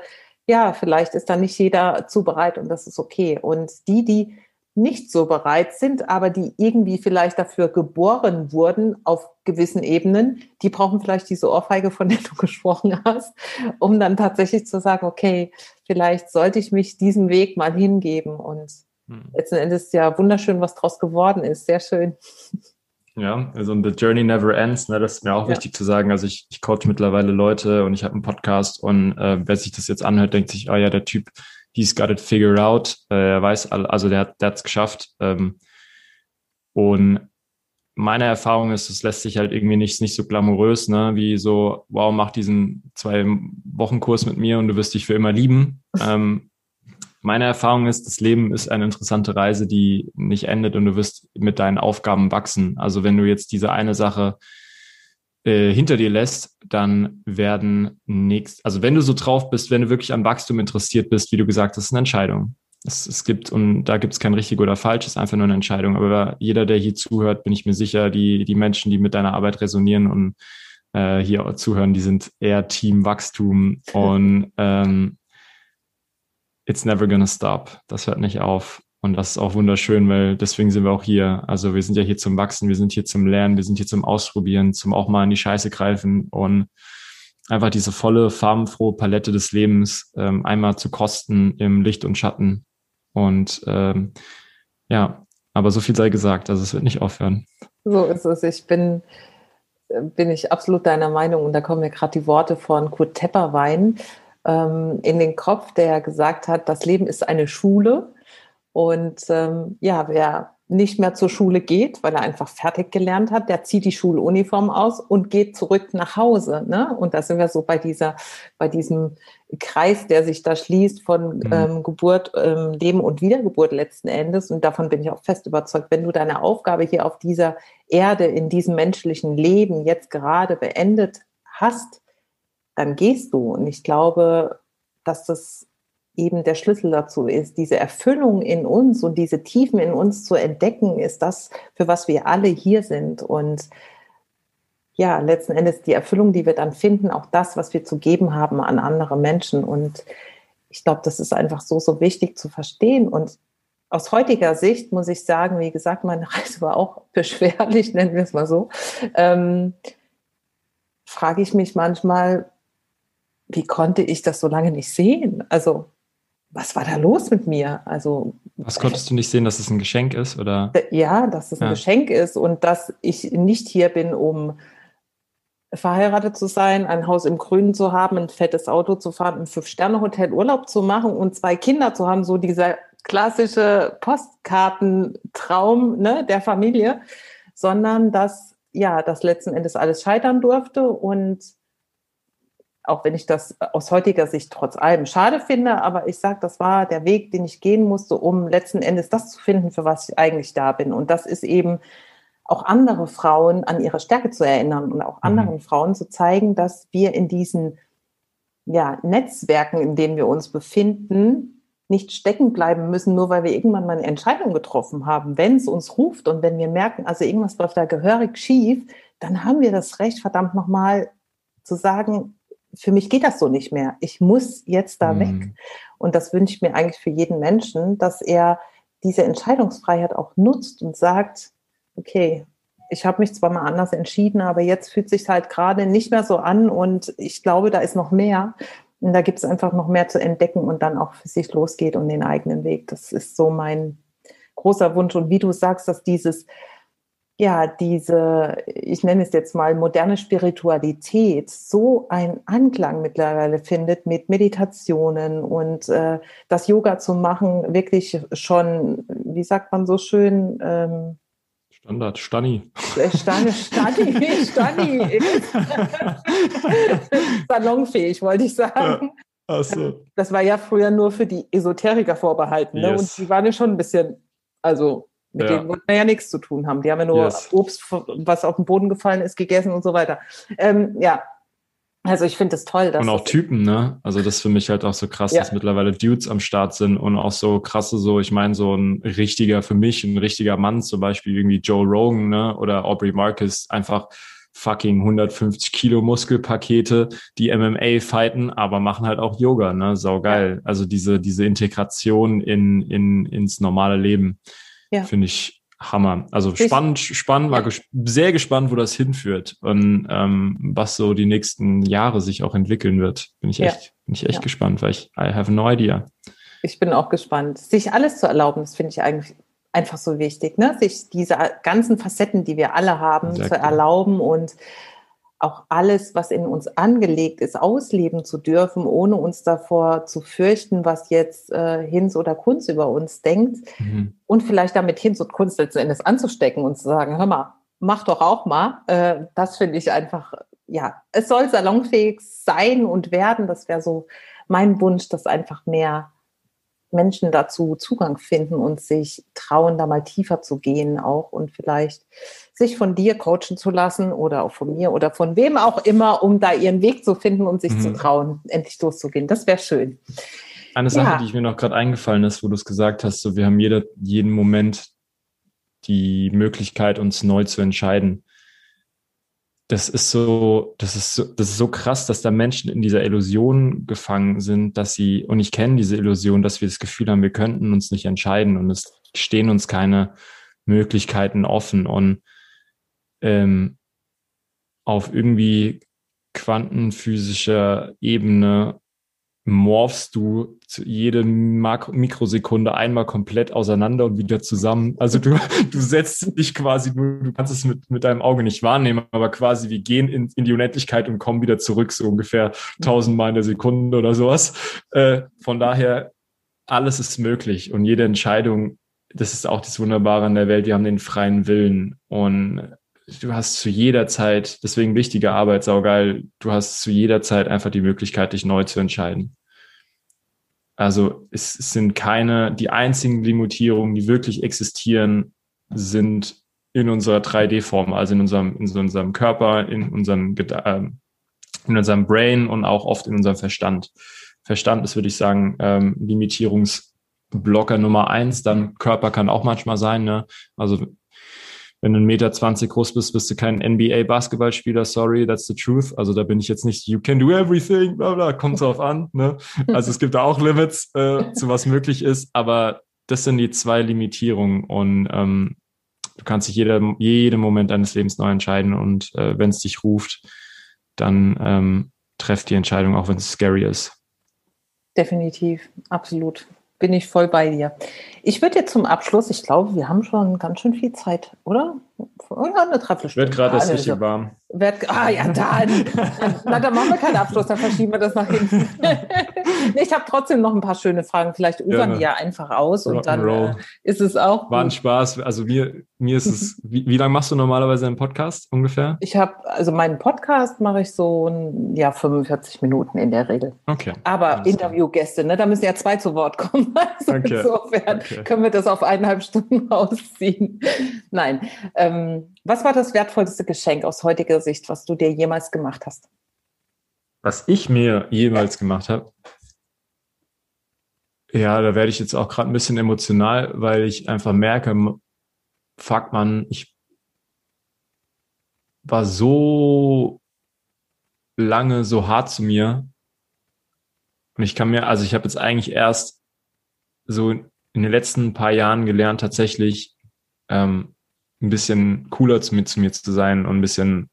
ja, vielleicht ist da nicht jeder zu bereit und das ist okay. Und die, die nicht so bereit sind, aber die irgendwie vielleicht dafür geboren wurden auf gewissen Ebenen, die brauchen vielleicht diese Ohrfeige, von der du gesprochen hast, um dann tatsächlich zu sagen, okay, vielleicht sollte ich mich diesem Weg mal hingeben und hm. letzten Endes ja wunderschön, was draus geworden ist. Sehr schön. Ja, also the journey never ends, ne? das ist mir auch ja. wichtig zu sagen. Also ich, ich coach mittlerweile Leute und ich habe einen Podcast und äh, wer sich das jetzt anhört, denkt sich, ah oh ja, der Typ, he's got it figured out. Äh, er weiß, also der, der hat es geschafft. Ähm, und meine Erfahrung ist, es lässt sich halt irgendwie nicht, nicht so glamourös, ne? wie so, wow, mach diesen zwei Wochen Kurs mit mir und du wirst dich für immer lieben. Ähm, meine Erfahrung ist, das Leben ist eine interessante Reise, die nicht endet und du wirst mit deinen Aufgaben wachsen. Also wenn du jetzt diese eine Sache äh, hinter dir lässt, dann werden nächst, also wenn du so drauf bist, wenn du wirklich am Wachstum interessiert bist, wie du gesagt hast, ist eine Entscheidung. Es, es gibt, und da gibt es kein richtig oder falsch, es ist einfach nur eine Entscheidung. Aber jeder, der hier zuhört, bin ich mir sicher, die, die Menschen, die mit deiner Arbeit resonieren und äh, hier zuhören, die sind eher Team Wachstum und ähm, it's never gonna stop. Das hört nicht auf. Und das ist auch wunderschön, weil deswegen sind wir auch hier. Also wir sind ja hier zum Wachsen, wir sind hier zum Lernen, wir sind hier zum Ausprobieren, zum auch mal in die Scheiße greifen und einfach diese volle, farbenfrohe Palette des Lebens ähm, einmal zu kosten im Licht und Schatten. Und ähm, ja, aber so viel sei gesagt, also es wird nicht aufhören. So ist es. Ich bin, bin ich absolut deiner Meinung und da kommen mir gerade die Worte von Kurt Tepperwein ähm, in den Kopf, der gesagt hat, das Leben ist eine Schule und ähm, ja, wer nicht mehr zur Schule geht, weil er einfach fertig gelernt hat, der zieht die Schuluniform aus und geht zurück nach Hause. Ne? Und da sind wir so bei dieser, bei diesem Kreis, der sich da schließt von mhm. ähm, Geburt, ähm, Leben und Wiedergeburt letzten Endes. Und davon bin ich auch fest überzeugt, wenn du deine Aufgabe hier auf dieser Erde, in diesem menschlichen Leben jetzt gerade beendet hast, dann gehst du. Und ich glaube, dass das eben der Schlüssel dazu ist. Diese Erfüllung in uns und diese Tiefen in uns zu entdecken, ist das, für was wir alle hier sind. Und ja, letzten Endes die Erfüllung, die wir dann finden, auch das, was wir zu geben haben an andere Menschen. Und ich glaube, das ist einfach so, so wichtig zu verstehen. Und aus heutiger Sicht muss ich sagen, wie gesagt, meine Reise war auch beschwerlich, nennen wir es mal so. Ähm, frage ich mich manchmal, wie konnte ich das so lange nicht sehen? Also was war da los mit mir? Also was konntest du nicht sehen, dass es ein Geschenk ist, oder? Ja, dass es ein ja. Geschenk ist und dass ich nicht hier bin, um verheiratet zu sein, ein Haus im Grünen zu haben, ein fettes Auto zu fahren, ein Fünf-Sterne-Hotel Urlaub zu machen und zwei Kinder zu haben, so dieser klassische Postkartentraum ne, der Familie, sondern dass ja, das letzten Endes alles scheitern durfte und auch wenn ich das aus heutiger Sicht trotz allem schade finde, aber ich sage, das war der Weg, den ich gehen musste, um letzten Endes das zu finden, für was ich eigentlich da bin. Und das ist eben auch andere Frauen an ihre Stärke zu erinnern und auch mhm. anderen Frauen zu zeigen, dass wir in diesen ja, Netzwerken, in denen wir uns befinden, nicht stecken bleiben müssen, nur weil wir irgendwann mal eine Entscheidung getroffen haben. Wenn es uns ruft und wenn wir merken, also irgendwas läuft da gehörig schief, dann haben wir das Recht, verdammt nochmal zu sagen, für mich geht das so nicht mehr. Ich muss jetzt da mhm. weg. Und das wünsche ich mir eigentlich für jeden Menschen, dass er diese Entscheidungsfreiheit auch nutzt und sagt, okay, ich habe mich zwar mal anders entschieden, aber jetzt fühlt sich halt gerade nicht mehr so an und ich glaube, da ist noch mehr. Und da gibt es einfach noch mehr zu entdecken und dann auch für sich losgeht und den eigenen Weg. Das ist so mein großer Wunsch. Und wie du sagst, dass dieses ja, diese, ich nenne es jetzt mal moderne Spiritualität, so einen Anklang mittlerweile findet mit Meditationen und äh, das Yoga zu machen, wirklich schon, wie sagt man so schön, ähm, Standard, Stani. Stani, Stani, Stani. Salonfähig, wollte ich sagen. Ja, so. Das war ja früher nur für die Esoteriker vorbehalten. Ne? Yes. Und die waren ja schon ein bisschen, also mit ja. denen wollten wir ja nichts zu tun haben. Die haben ja nur yes. Obst, was auf den Boden gefallen ist, gegessen und so weiter. Ähm, ja, also ich finde das toll. und auch Typen, ne? Also das ist für mich halt auch so krass, ja. dass mittlerweile Dudes am Start sind und auch so krasse, so, ich meine, so ein richtiger, für mich ein richtiger Mann, zum Beispiel irgendwie Joe Rogan, ne? Oder Aubrey Marcus, einfach fucking 150 Kilo Muskelpakete, die MMA fighten, aber machen halt auch Yoga, ne? Sau geil. Ja. Also diese, diese Integration in, in, ins normale Leben. Ja. Finde ich Hammer. Also spannend, spannend, war ges sehr gespannt, wo das hinführt und ähm, was so die nächsten Jahre sich auch entwickeln wird. Bin ich echt, ja. bin ich echt ja. gespannt, weil ich I have no idea. Ich bin auch gespannt. Sich alles zu erlauben, das finde ich eigentlich einfach so wichtig, ne? Sich diese ganzen Facetten, die wir alle haben, exactly. zu erlauben und auch alles, was in uns angelegt ist, ausleben zu dürfen, ohne uns davor zu fürchten, was jetzt äh, Hinz oder Kunst über uns denkt. Mhm. Und vielleicht damit Hinz und Kunst letzten Endes anzustecken und zu sagen, hör mal, mach doch auch mal. Äh, das finde ich einfach, ja, es soll salonfähig sein und werden. Das wäre so mein Wunsch, dass einfach mehr Menschen dazu Zugang finden und sich trauen, da mal tiefer zu gehen auch und vielleicht sich von dir coachen zu lassen oder auch von mir oder von wem auch immer, um da ihren Weg zu finden und sich mhm. zu trauen, endlich loszugehen. Das wäre schön. Eine Sache, ja. die mir noch gerade eingefallen ist, wo du es gesagt hast, so wir haben jeder, jeden Moment die Möglichkeit, uns neu zu entscheiden das ist so, das ist so, das ist so krass, dass da Menschen in dieser Illusion gefangen sind, dass sie, und ich kenne diese Illusion, dass wir das Gefühl haben, wir könnten uns nicht entscheiden und es stehen uns keine Möglichkeiten offen und ähm, auf irgendwie quantenphysischer Ebene morphst du jede Makro Mikrosekunde einmal komplett auseinander und wieder zusammen. Also du, du setzt dich quasi, du, du kannst es mit, mit deinem Auge nicht wahrnehmen, aber quasi wir gehen in, in die Unendlichkeit und kommen wieder zurück, so ungefähr tausendmal in der Sekunde oder sowas. Äh, von daher, alles ist möglich und jede Entscheidung, das ist auch das Wunderbare an der Welt, wir haben den freien Willen und du hast zu jeder Zeit, deswegen wichtige Arbeit, saugeil, du hast zu jeder Zeit einfach die Möglichkeit, dich neu zu entscheiden. Also es, sind keine, die einzigen Limitierungen, die wirklich existieren, sind in unserer 3D-Form, also in unserem, in unserem Körper, in unserem, ähm, in unserem Brain und auch oft in unserem Verstand. Verstand ist, würde ich sagen, ähm, Limitierungsblocker Nummer eins. Dann Körper kann auch manchmal sein. Ne? Also wenn du einen Meter zwanzig groß bist, bist du kein NBA-Basketballspieler, sorry, that's the truth. Also da bin ich jetzt nicht, you can do everything, bla bla, kommt drauf an. Ne? Also es gibt da auch Limits, äh, zu was möglich ist, aber das sind die zwei Limitierungen und ähm, du kannst dich jeder, jeden Moment deines Lebens neu entscheiden und äh, wenn es dich ruft, dann ähm, treff die Entscheidung, auch wenn es scary ist. Definitiv, absolut bin ich voll bei dir. Ich würde jetzt zum Abschluss, ich glaube, wir haben schon ganz schön viel Zeit, oder? Ja, eine Dreiviertelstunde. Wird gerade erst richtig warm. Wird, ah ja, dann. Na, dann machen wir keinen Abschluss, dann verschieben wir das nach hinten. ich habe trotzdem noch ein paar schöne Fragen. Vielleicht ufern die ja einfach aus und dann äh, ist es auch. War ein Spaß. Also mir, mir ist es, wie, wie lange machst du normalerweise einen Podcast ungefähr? Ich habe, also meinen Podcast mache ich so ein, ja, 45 Minuten in der Regel. Okay. Aber Interviewgäste, ne, da müssen ja zwei zu Wort kommen. Also okay. insofern okay. können wir das auf eineinhalb Stunden ausziehen. Nein. Ähm, was war das wertvollste Geschenk aus heutiger Sicht, was du dir jemals gemacht hast? Was ich mir jemals gemacht habe? Ja, da werde ich jetzt auch gerade ein bisschen emotional, weil ich einfach merke, fuck man, ich war so lange so hart zu mir. Und ich kann mir, also ich habe jetzt eigentlich erst so in den letzten paar Jahren gelernt, tatsächlich ähm, ein bisschen cooler zu mir, zu mir zu sein und ein bisschen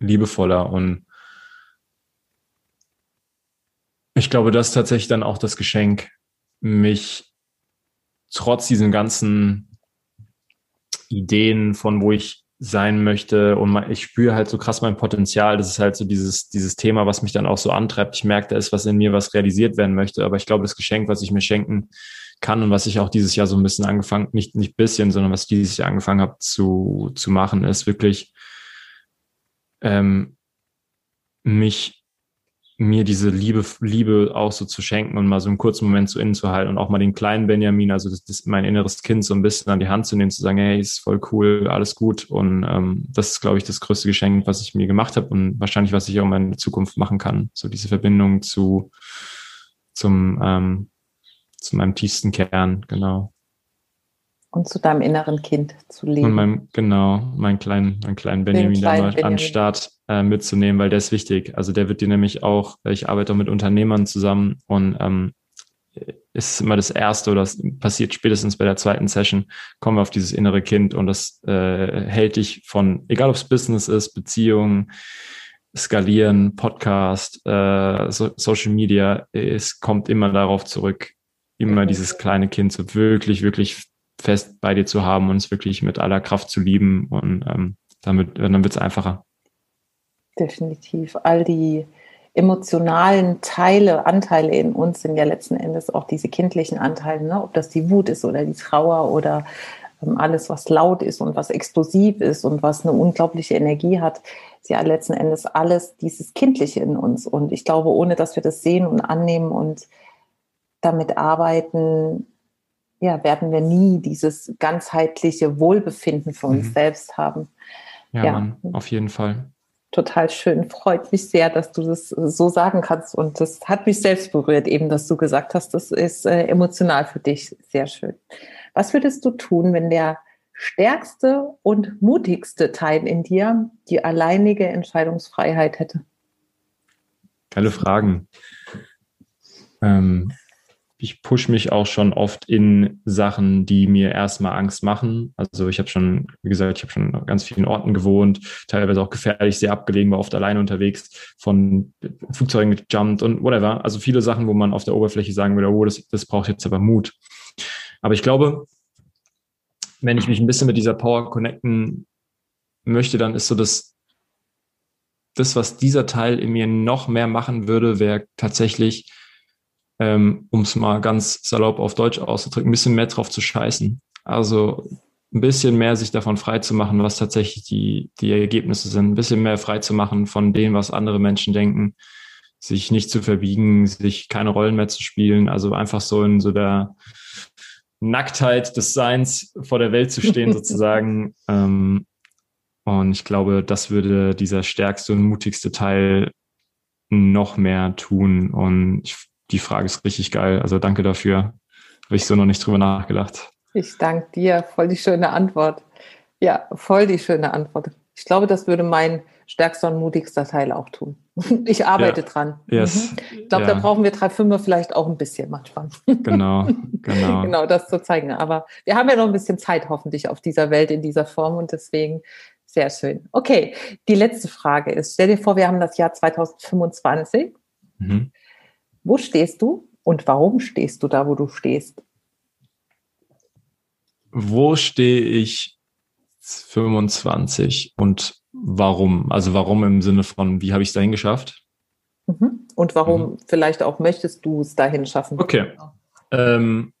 liebevoller. Und ich glaube, das ist tatsächlich dann auch das Geschenk, mich trotz diesen ganzen Ideen von wo ich sein möchte und ich spüre halt so krass mein Potenzial. Das ist halt so dieses, dieses Thema, was mich dann auch so antreibt. Ich merke, da ist was in mir, was realisiert werden möchte. Aber ich glaube, das Geschenk, was ich mir schenken kann und was ich auch dieses Jahr so ein bisschen angefangen, nicht, nicht bisschen, sondern was ich dieses Jahr angefangen habe zu, zu machen, ist wirklich ähm, mich mir diese Liebe, Liebe auch so zu schenken und mal so einen kurzen Moment zu innen zu halten und auch mal den kleinen Benjamin, also das, das mein inneres Kind so ein bisschen an die Hand zu nehmen, zu sagen, hey, ist voll cool, alles gut. Und ähm, das ist, glaube ich, das größte Geschenk, was ich mir gemacht habe und wahrscheinlich, was ich auch in der Zukunft machen kann. So diese Verbindung zu zum ähm, zu meinem tiefsten Kern, genau. Und zu deinem inneren Kind zu leben. Und meinem, genau, mein kleinen, mein kleinen Benjamin da mal an Start äh, mitzunehmen, weil der ist wichtig. Also der wird dir nämlich auch, ich arbeite auch mit Unternehmern zusammen und ähm, ist immer das erste oder das passiert spätestens bei der zweiten Session, kommen wir auf dieses innere Kind und das äh, hält dich von, egal ob es Business ist, Beziehungen, Skalieren, Podcast, äh, so, Social Media, es kommt immer darauf zurück, immer dieses kleine Kind so wirklich, wirklich fest bei dir zu haben und es wirklich mit aller Kraft zu lieben und ähm, damit, dann wird es einfacher. Definitiv. All die emotionalen Teile, Anteile in uns sind ja letzten Endes auch diese kindlichen Anteile, ne? ob das die Wut ist oder die Trauer oder ähm, alles, was laut ist und was explosiv ist und was eine unglaubliche Energie hat, ist ja letzten Endes alles dieses Kindliche in uns. Und ich glaube, ohne dass wir das sehen und annehmen und damit arbeiten, ja, werden wir nie dieses ganzheitliche Wohlbefinden für uns mhm. selbst haben. Ja, ja. Mann, auf jeden Fall. Total schön. Freut mich sehr, dass du das so sagen kannst. Und das hat mich selbst berührt, eben, dass du gesagt hast, das ist äh, emotional für dich sehr schön. Was würdest du tun, wenn der stärkste und mutigste Teil in dir die alleinige Entscheidungsfreiheit hätte? Geile Fragen. Ähm, ich push mich auch schon oft in Sachen, die mir erstmal Angst machen. Also ich habe schon, wie gesagt, ich habe schon an ganz vielen Orten gewohnt, teilweise auch gefährlich, sehr abgelegen, war oft alleine unterwegs, von Flugzeugen gejumpt und whatever. Also viele Sachen, wo man auf der Oberfläche sagen würde, oh, das, das braucht jetzt aber Mut. Aber ich glaube, wenn ich mich ein bisschen mit dieser Power connecten möchte, dann ist so das, das, was dieser Teil in mir noch mehr machen würde, wäre tatsächlich ähm, um es mal ganz salopp auf Deutsch auszudrücken, ein bisschen mehr drauf zu scheißen. Also ein bisschen mehr sich davon frei zu machen, was tatsächlich die, die Ergebnisse sind, ein bisschen mehr frei zu machen von dem, was andere Menschen denken, sich nicht zu verbiegen, sich keine Rollen mehr zu spielen, also einfach so in so der Nacktheit des Seins vor der Welt zu stehen sozusagen. ähm, und ich glaube, das würde dieser stärkste und mutigste Teil noch mehr tun. Und ich die Frage ist richtig geil. Also danke dafür. Habe ich so noch nicht drüber nachgedacht. Ich danke dir. Voll die schöne Antwort. Ja, voll die schöne Antwort. Ich glaube, das würde mein stärkster und mutigster Teil auch tun. Ich arbeite ja. dran. Yes. Mhm. Ich glaube, ja. da brauchen wir drei Fünfer vielleicht auch ein bisschen manchmal. Genau, genau. genau, das zu zeigen. Aber wir haben ja noch ein bisschen Zeit hoffentlich auf dieser Welt in dieser Form und deswegen sehr schön. Okay, die letzte Frage ist, stell dir vor, wir haben das Jahr 2025. Mhm. Wo stehst du und warum stehst du da, wo du stehst? Wo stehe ich 25 und warum? Also warum im Sinne von, wie habe ich es dahin geschafft? Mhm. Und warum mhm. vielleicht auch möchtest du es dahin schaffen? Okay. Ähm,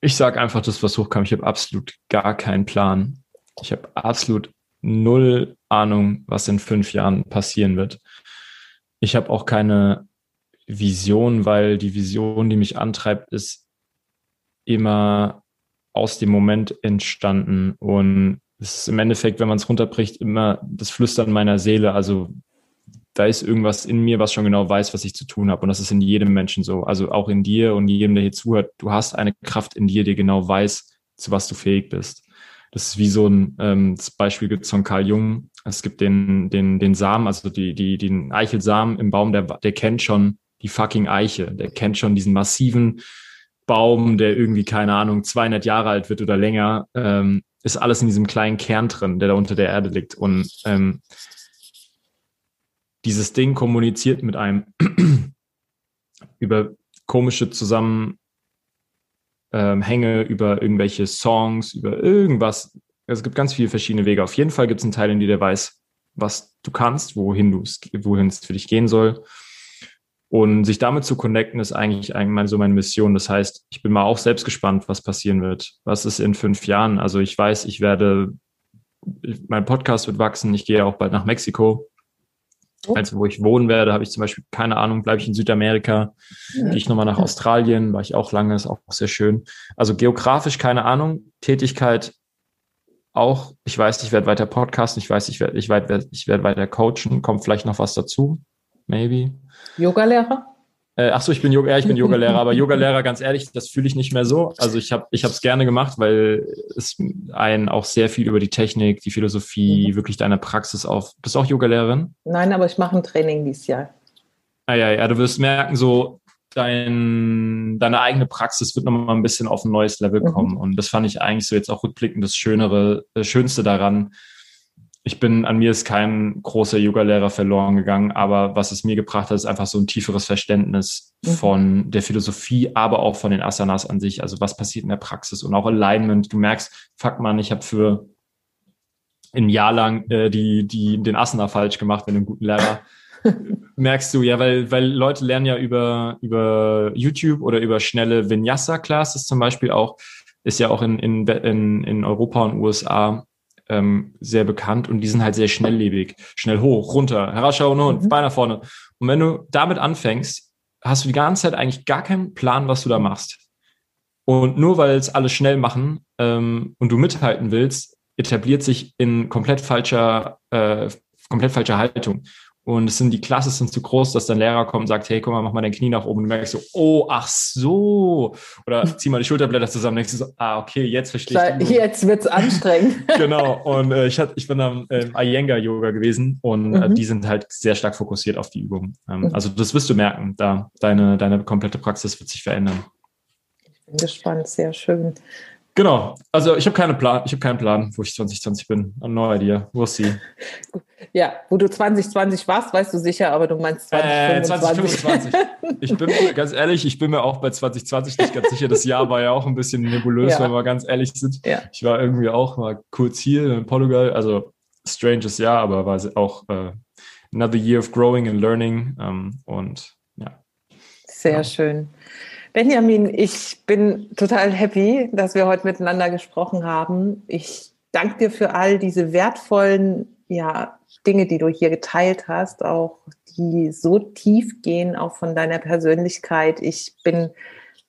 ich sage einfach das, was hochkam. Ich habe absolut gar keinen Plan. Ich habe absolut null Ahnung, was in fünf Jahren passieren wird. Ich habe auch keine Vision, weil die Vision, die mich antreibt, ist immer aus dem Moment entstanden. Und es ist im Endeffekt, wenn man es runterbricht, immer das Flüstern meiner Seele. Also da ist irgendwas in mir, was schon genau weiß, was ich zu tun habe. Und das ist in jedem Menschen so. Also auch in dir und jedem, der hier zuhört. Du hast eine Kraft in dir, die genau weiß, zu was du fähig bist. Das ist wie so ein ähm, das Beispiel gibt von Carl Jung. Es gibt den, den, den Samen, also die, die, den Eichelsamen im Baum, der, der kennt schon die fucking Eiche. Der kennt schon diesen massiven Baum, der irgendwie, keine Ahnung, 200 Jahre alt wird oder länger. Ähm, ist alles in diesem kleinen Kern drin, der da unter der Erde liegt. Und ähm, dieses Ding kommuniziert mit einem über komische Zusammenhänge, ähm, über irgendwelche Songs, über irgendwas. Es gibt ganz viele verschiedene Wege. Auf jeden Fall gibt es einen Teil in dir, der weiß, was du kannst, wohin wohin es für dich gehen soll. Und sich damit zu connecten, ist eigentlich, eigentlich so meine Mission. Das heißt, ich bin mal auch selbst gespannt, was passieren wird. Was ist in fünf Jahren? Also ich weiß, ich werde, mein Podcast wird wachsen. Ich gehe auch bald nach Mexiko. Also wo ich wohnen werde, habe ich zum Beispiel keine Ahnung, bleibe ich in Südamerika, gehe ich nochmal nach Australien, war ich auch lange, ist auch sehr schön. Also geografisch keine Ahnung, Tätigkeit auch, ich weiß, ich werde weiter podcasten, ich weiß, ich werde ich werde, ich werde weiter coachen, kommt vielleicht noch was dazu, maybe. Yogalehrer? Äh, ach so, ich bin Yoga, ja, ich bin Yogalehrer, aber Yogalehrer, ganz ehrlich, das fühle ich nicht mehr so. Also ich habe, ich habe es gerne gemacht, weil es einen auch sehr viel über die Technik, die Philosophie, mhm. wirklich deine Praxis auf. Bist du auch Yogalehrerin? Nein, aber ich mache ein Training dieses Jahr. Ah ja, ja, du wirst merken, so dein, deine eigene Praxis wird nochmal ein bisschen auf ein neues Level mhm. kommen. Mhm. Und das fand ich eigentlich so jetzt auch rückblickend das Schönere, das Schönste daran, ich bin, an mir ist kein großer Yoga-Lehrer verloren gegangen, aber was es mir gebracht hat, ist einfach so ein tieferes Verständnis mhm. von der Philosophie, aber auch von den Asanas an sich. Also was passiert in der Praxis und auch Alignment. Du merkst, fuck man, ich habe für ein Jahr lang äh, die, die, den Asana falsch gemacht mit einem guten Lehrer. merkst du, ja, weil, weil Leute lernen ja über, über YouTube oder über schnelle Vinyasa-Classes zum Beispiel auch, ist ja auch in, in, in, in Europa und USA ähm, sehr bekannt und die sind halt sehr schnelllebig. Schnell hoch, runter, herausschauen und mhm. Bein nach vorne. Und wenn du damit anfängst, hast du die ganze Zeit eigentlich gar keinen Plan, was du da machst. Und nur weil es alle schnell machen ähm, und du mithalten willst, etabliert sich in komplett falscher, äh, komplett falscher Haltung. Und es sind die Klasse sind zu groß, dass dein Lehrer kommt und sagt, hey, guck mal, mach mal dein Knie nach oben. Und du merkst so, oh, ach so. Oder zieh mal die Schulterblätter zusammen. Denkst du so, ah, okay, jetzt verstehe ich. Jetzt wird's anstrengend. genau. Und äh, ich, hatte, ich bin am äh, Iyengar-Yoga gewesen und äh, mhm. äh, die sind halt sehr stark fokussiert auf die Übung. Ähm, mhm. Also das wirst du merken. Da deine, deine komplette Praxis wird sich verändern. Ich bin gespannt, sehr schön. Genau. Also ich habe keine Plan, ich habe keinen Plan, wo ich 2020 bin. No idea. We'll see. Ja, wo du 2020 warst, weißt du sicher, aber du meinst 2025. Äh, 2025. ich bin ganz ehrlich, ich bin mir auch bei 2020 nicht ganz sicher. Das Jahr war ja auch ein bisschen nebulös, ja. wenn wir ganz ehrlich sind. Ja. Ich war irgendwie auch mal kurz hier in Portugal, also stranges Jahr, aber war auch äh, another year of growing and learning. Ähm, und ja. Sehr ja. schön. Benjamin, ich bin total happy, dass wir heute miteinander gesprochen haben. Ich danke dir für all diese wertvollen ja, Dinge, die du hier geteilt hast, auch die so tief gehen, auch von deiner Persönlichkeit. Ich bin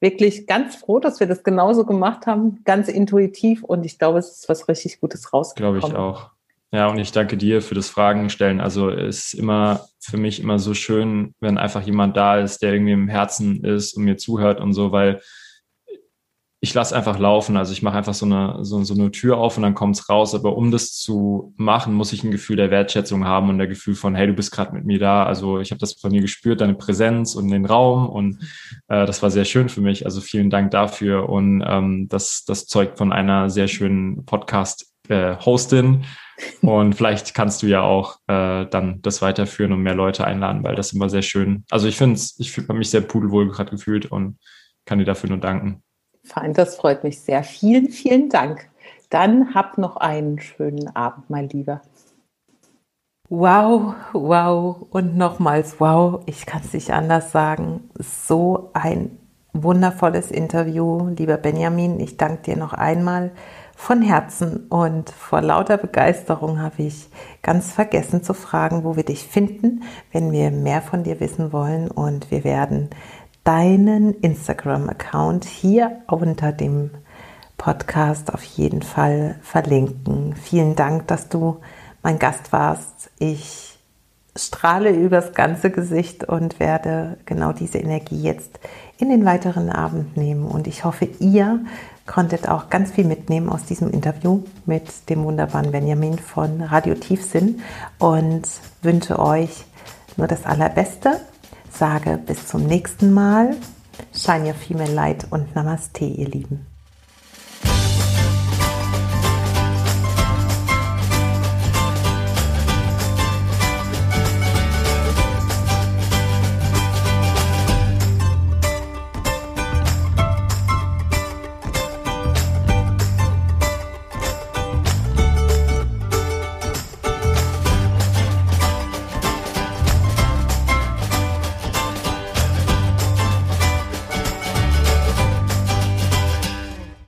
wirklich ganz froh, dass wir das genauso gemacht haben, ganz intuitiv und ich glaube, es ist was richtig Gutes rausgekommen. Glaube ich auch. Ja, und ich danke dir für das Fragen stellen. Also es ist immer für mich immer so schön, wenn einfach jemand da ist, der irgendwie im Herzen ist und mir zuhört und so, weil ich lasse einfach laufen. Also ich mache einfach so eine, so, so eine Tür auf und dann kommt's raus. Aber um das zu machen, muss ich ein Gefühl der Wertschätzung haben und der Gefühl von, hey, du bist gerade mit mir da. Also ich habe das von mir gespürt, deine Präsenz und den Raum. Und äh, das war sehr schön für mich. Also vielen Dank dafür. Und ähm, das, das zeugt von einer sehr schönen Podcast-Hostin. Äh, und vielleicht kannst du ja auch äh, dann das weiterführen und mehr Leute einladen, weil das immer sehr schön. Also ich finde es, ich habe mich sehr pudelwohl gerade gefühlt und kann dir dafür nur danken. Fein, das freut mich sehr. Vielen, vielen Dank. Dann hab noch einen schönen Abend, mein Lieber. Wow, wow und nochmals wow. Ich kann es nicht anders sagen. So ein wundervolles Interview, lieber Benjamin. Ich danke dir noch einmal von Herzen und vor lauter Begeisterung habe ich ganz vergessen zu fragen, wo wir dich finden, wenn wir mehr von dir wissen wollen. Und wir werden deinen Instagram-Account hier unter dem Podcast auf jeden Fall verlinken. Vielen Dank, dass du mein Gast warst. Ich strahle übers ganze Gesicht und werde genau diese Energie jetzt in den weiteren Abend nehmen. Und ich hoffe, ihr konntet auch ganz viel mitnehmen aus diesem Interview mit dem wunderbaren Benjamin von Radio Tiefsinn und wünsche euch nur das Allerbeste. Sage bis zum nächsten Mal. Shine your female light und Namaste, ihr Lieben.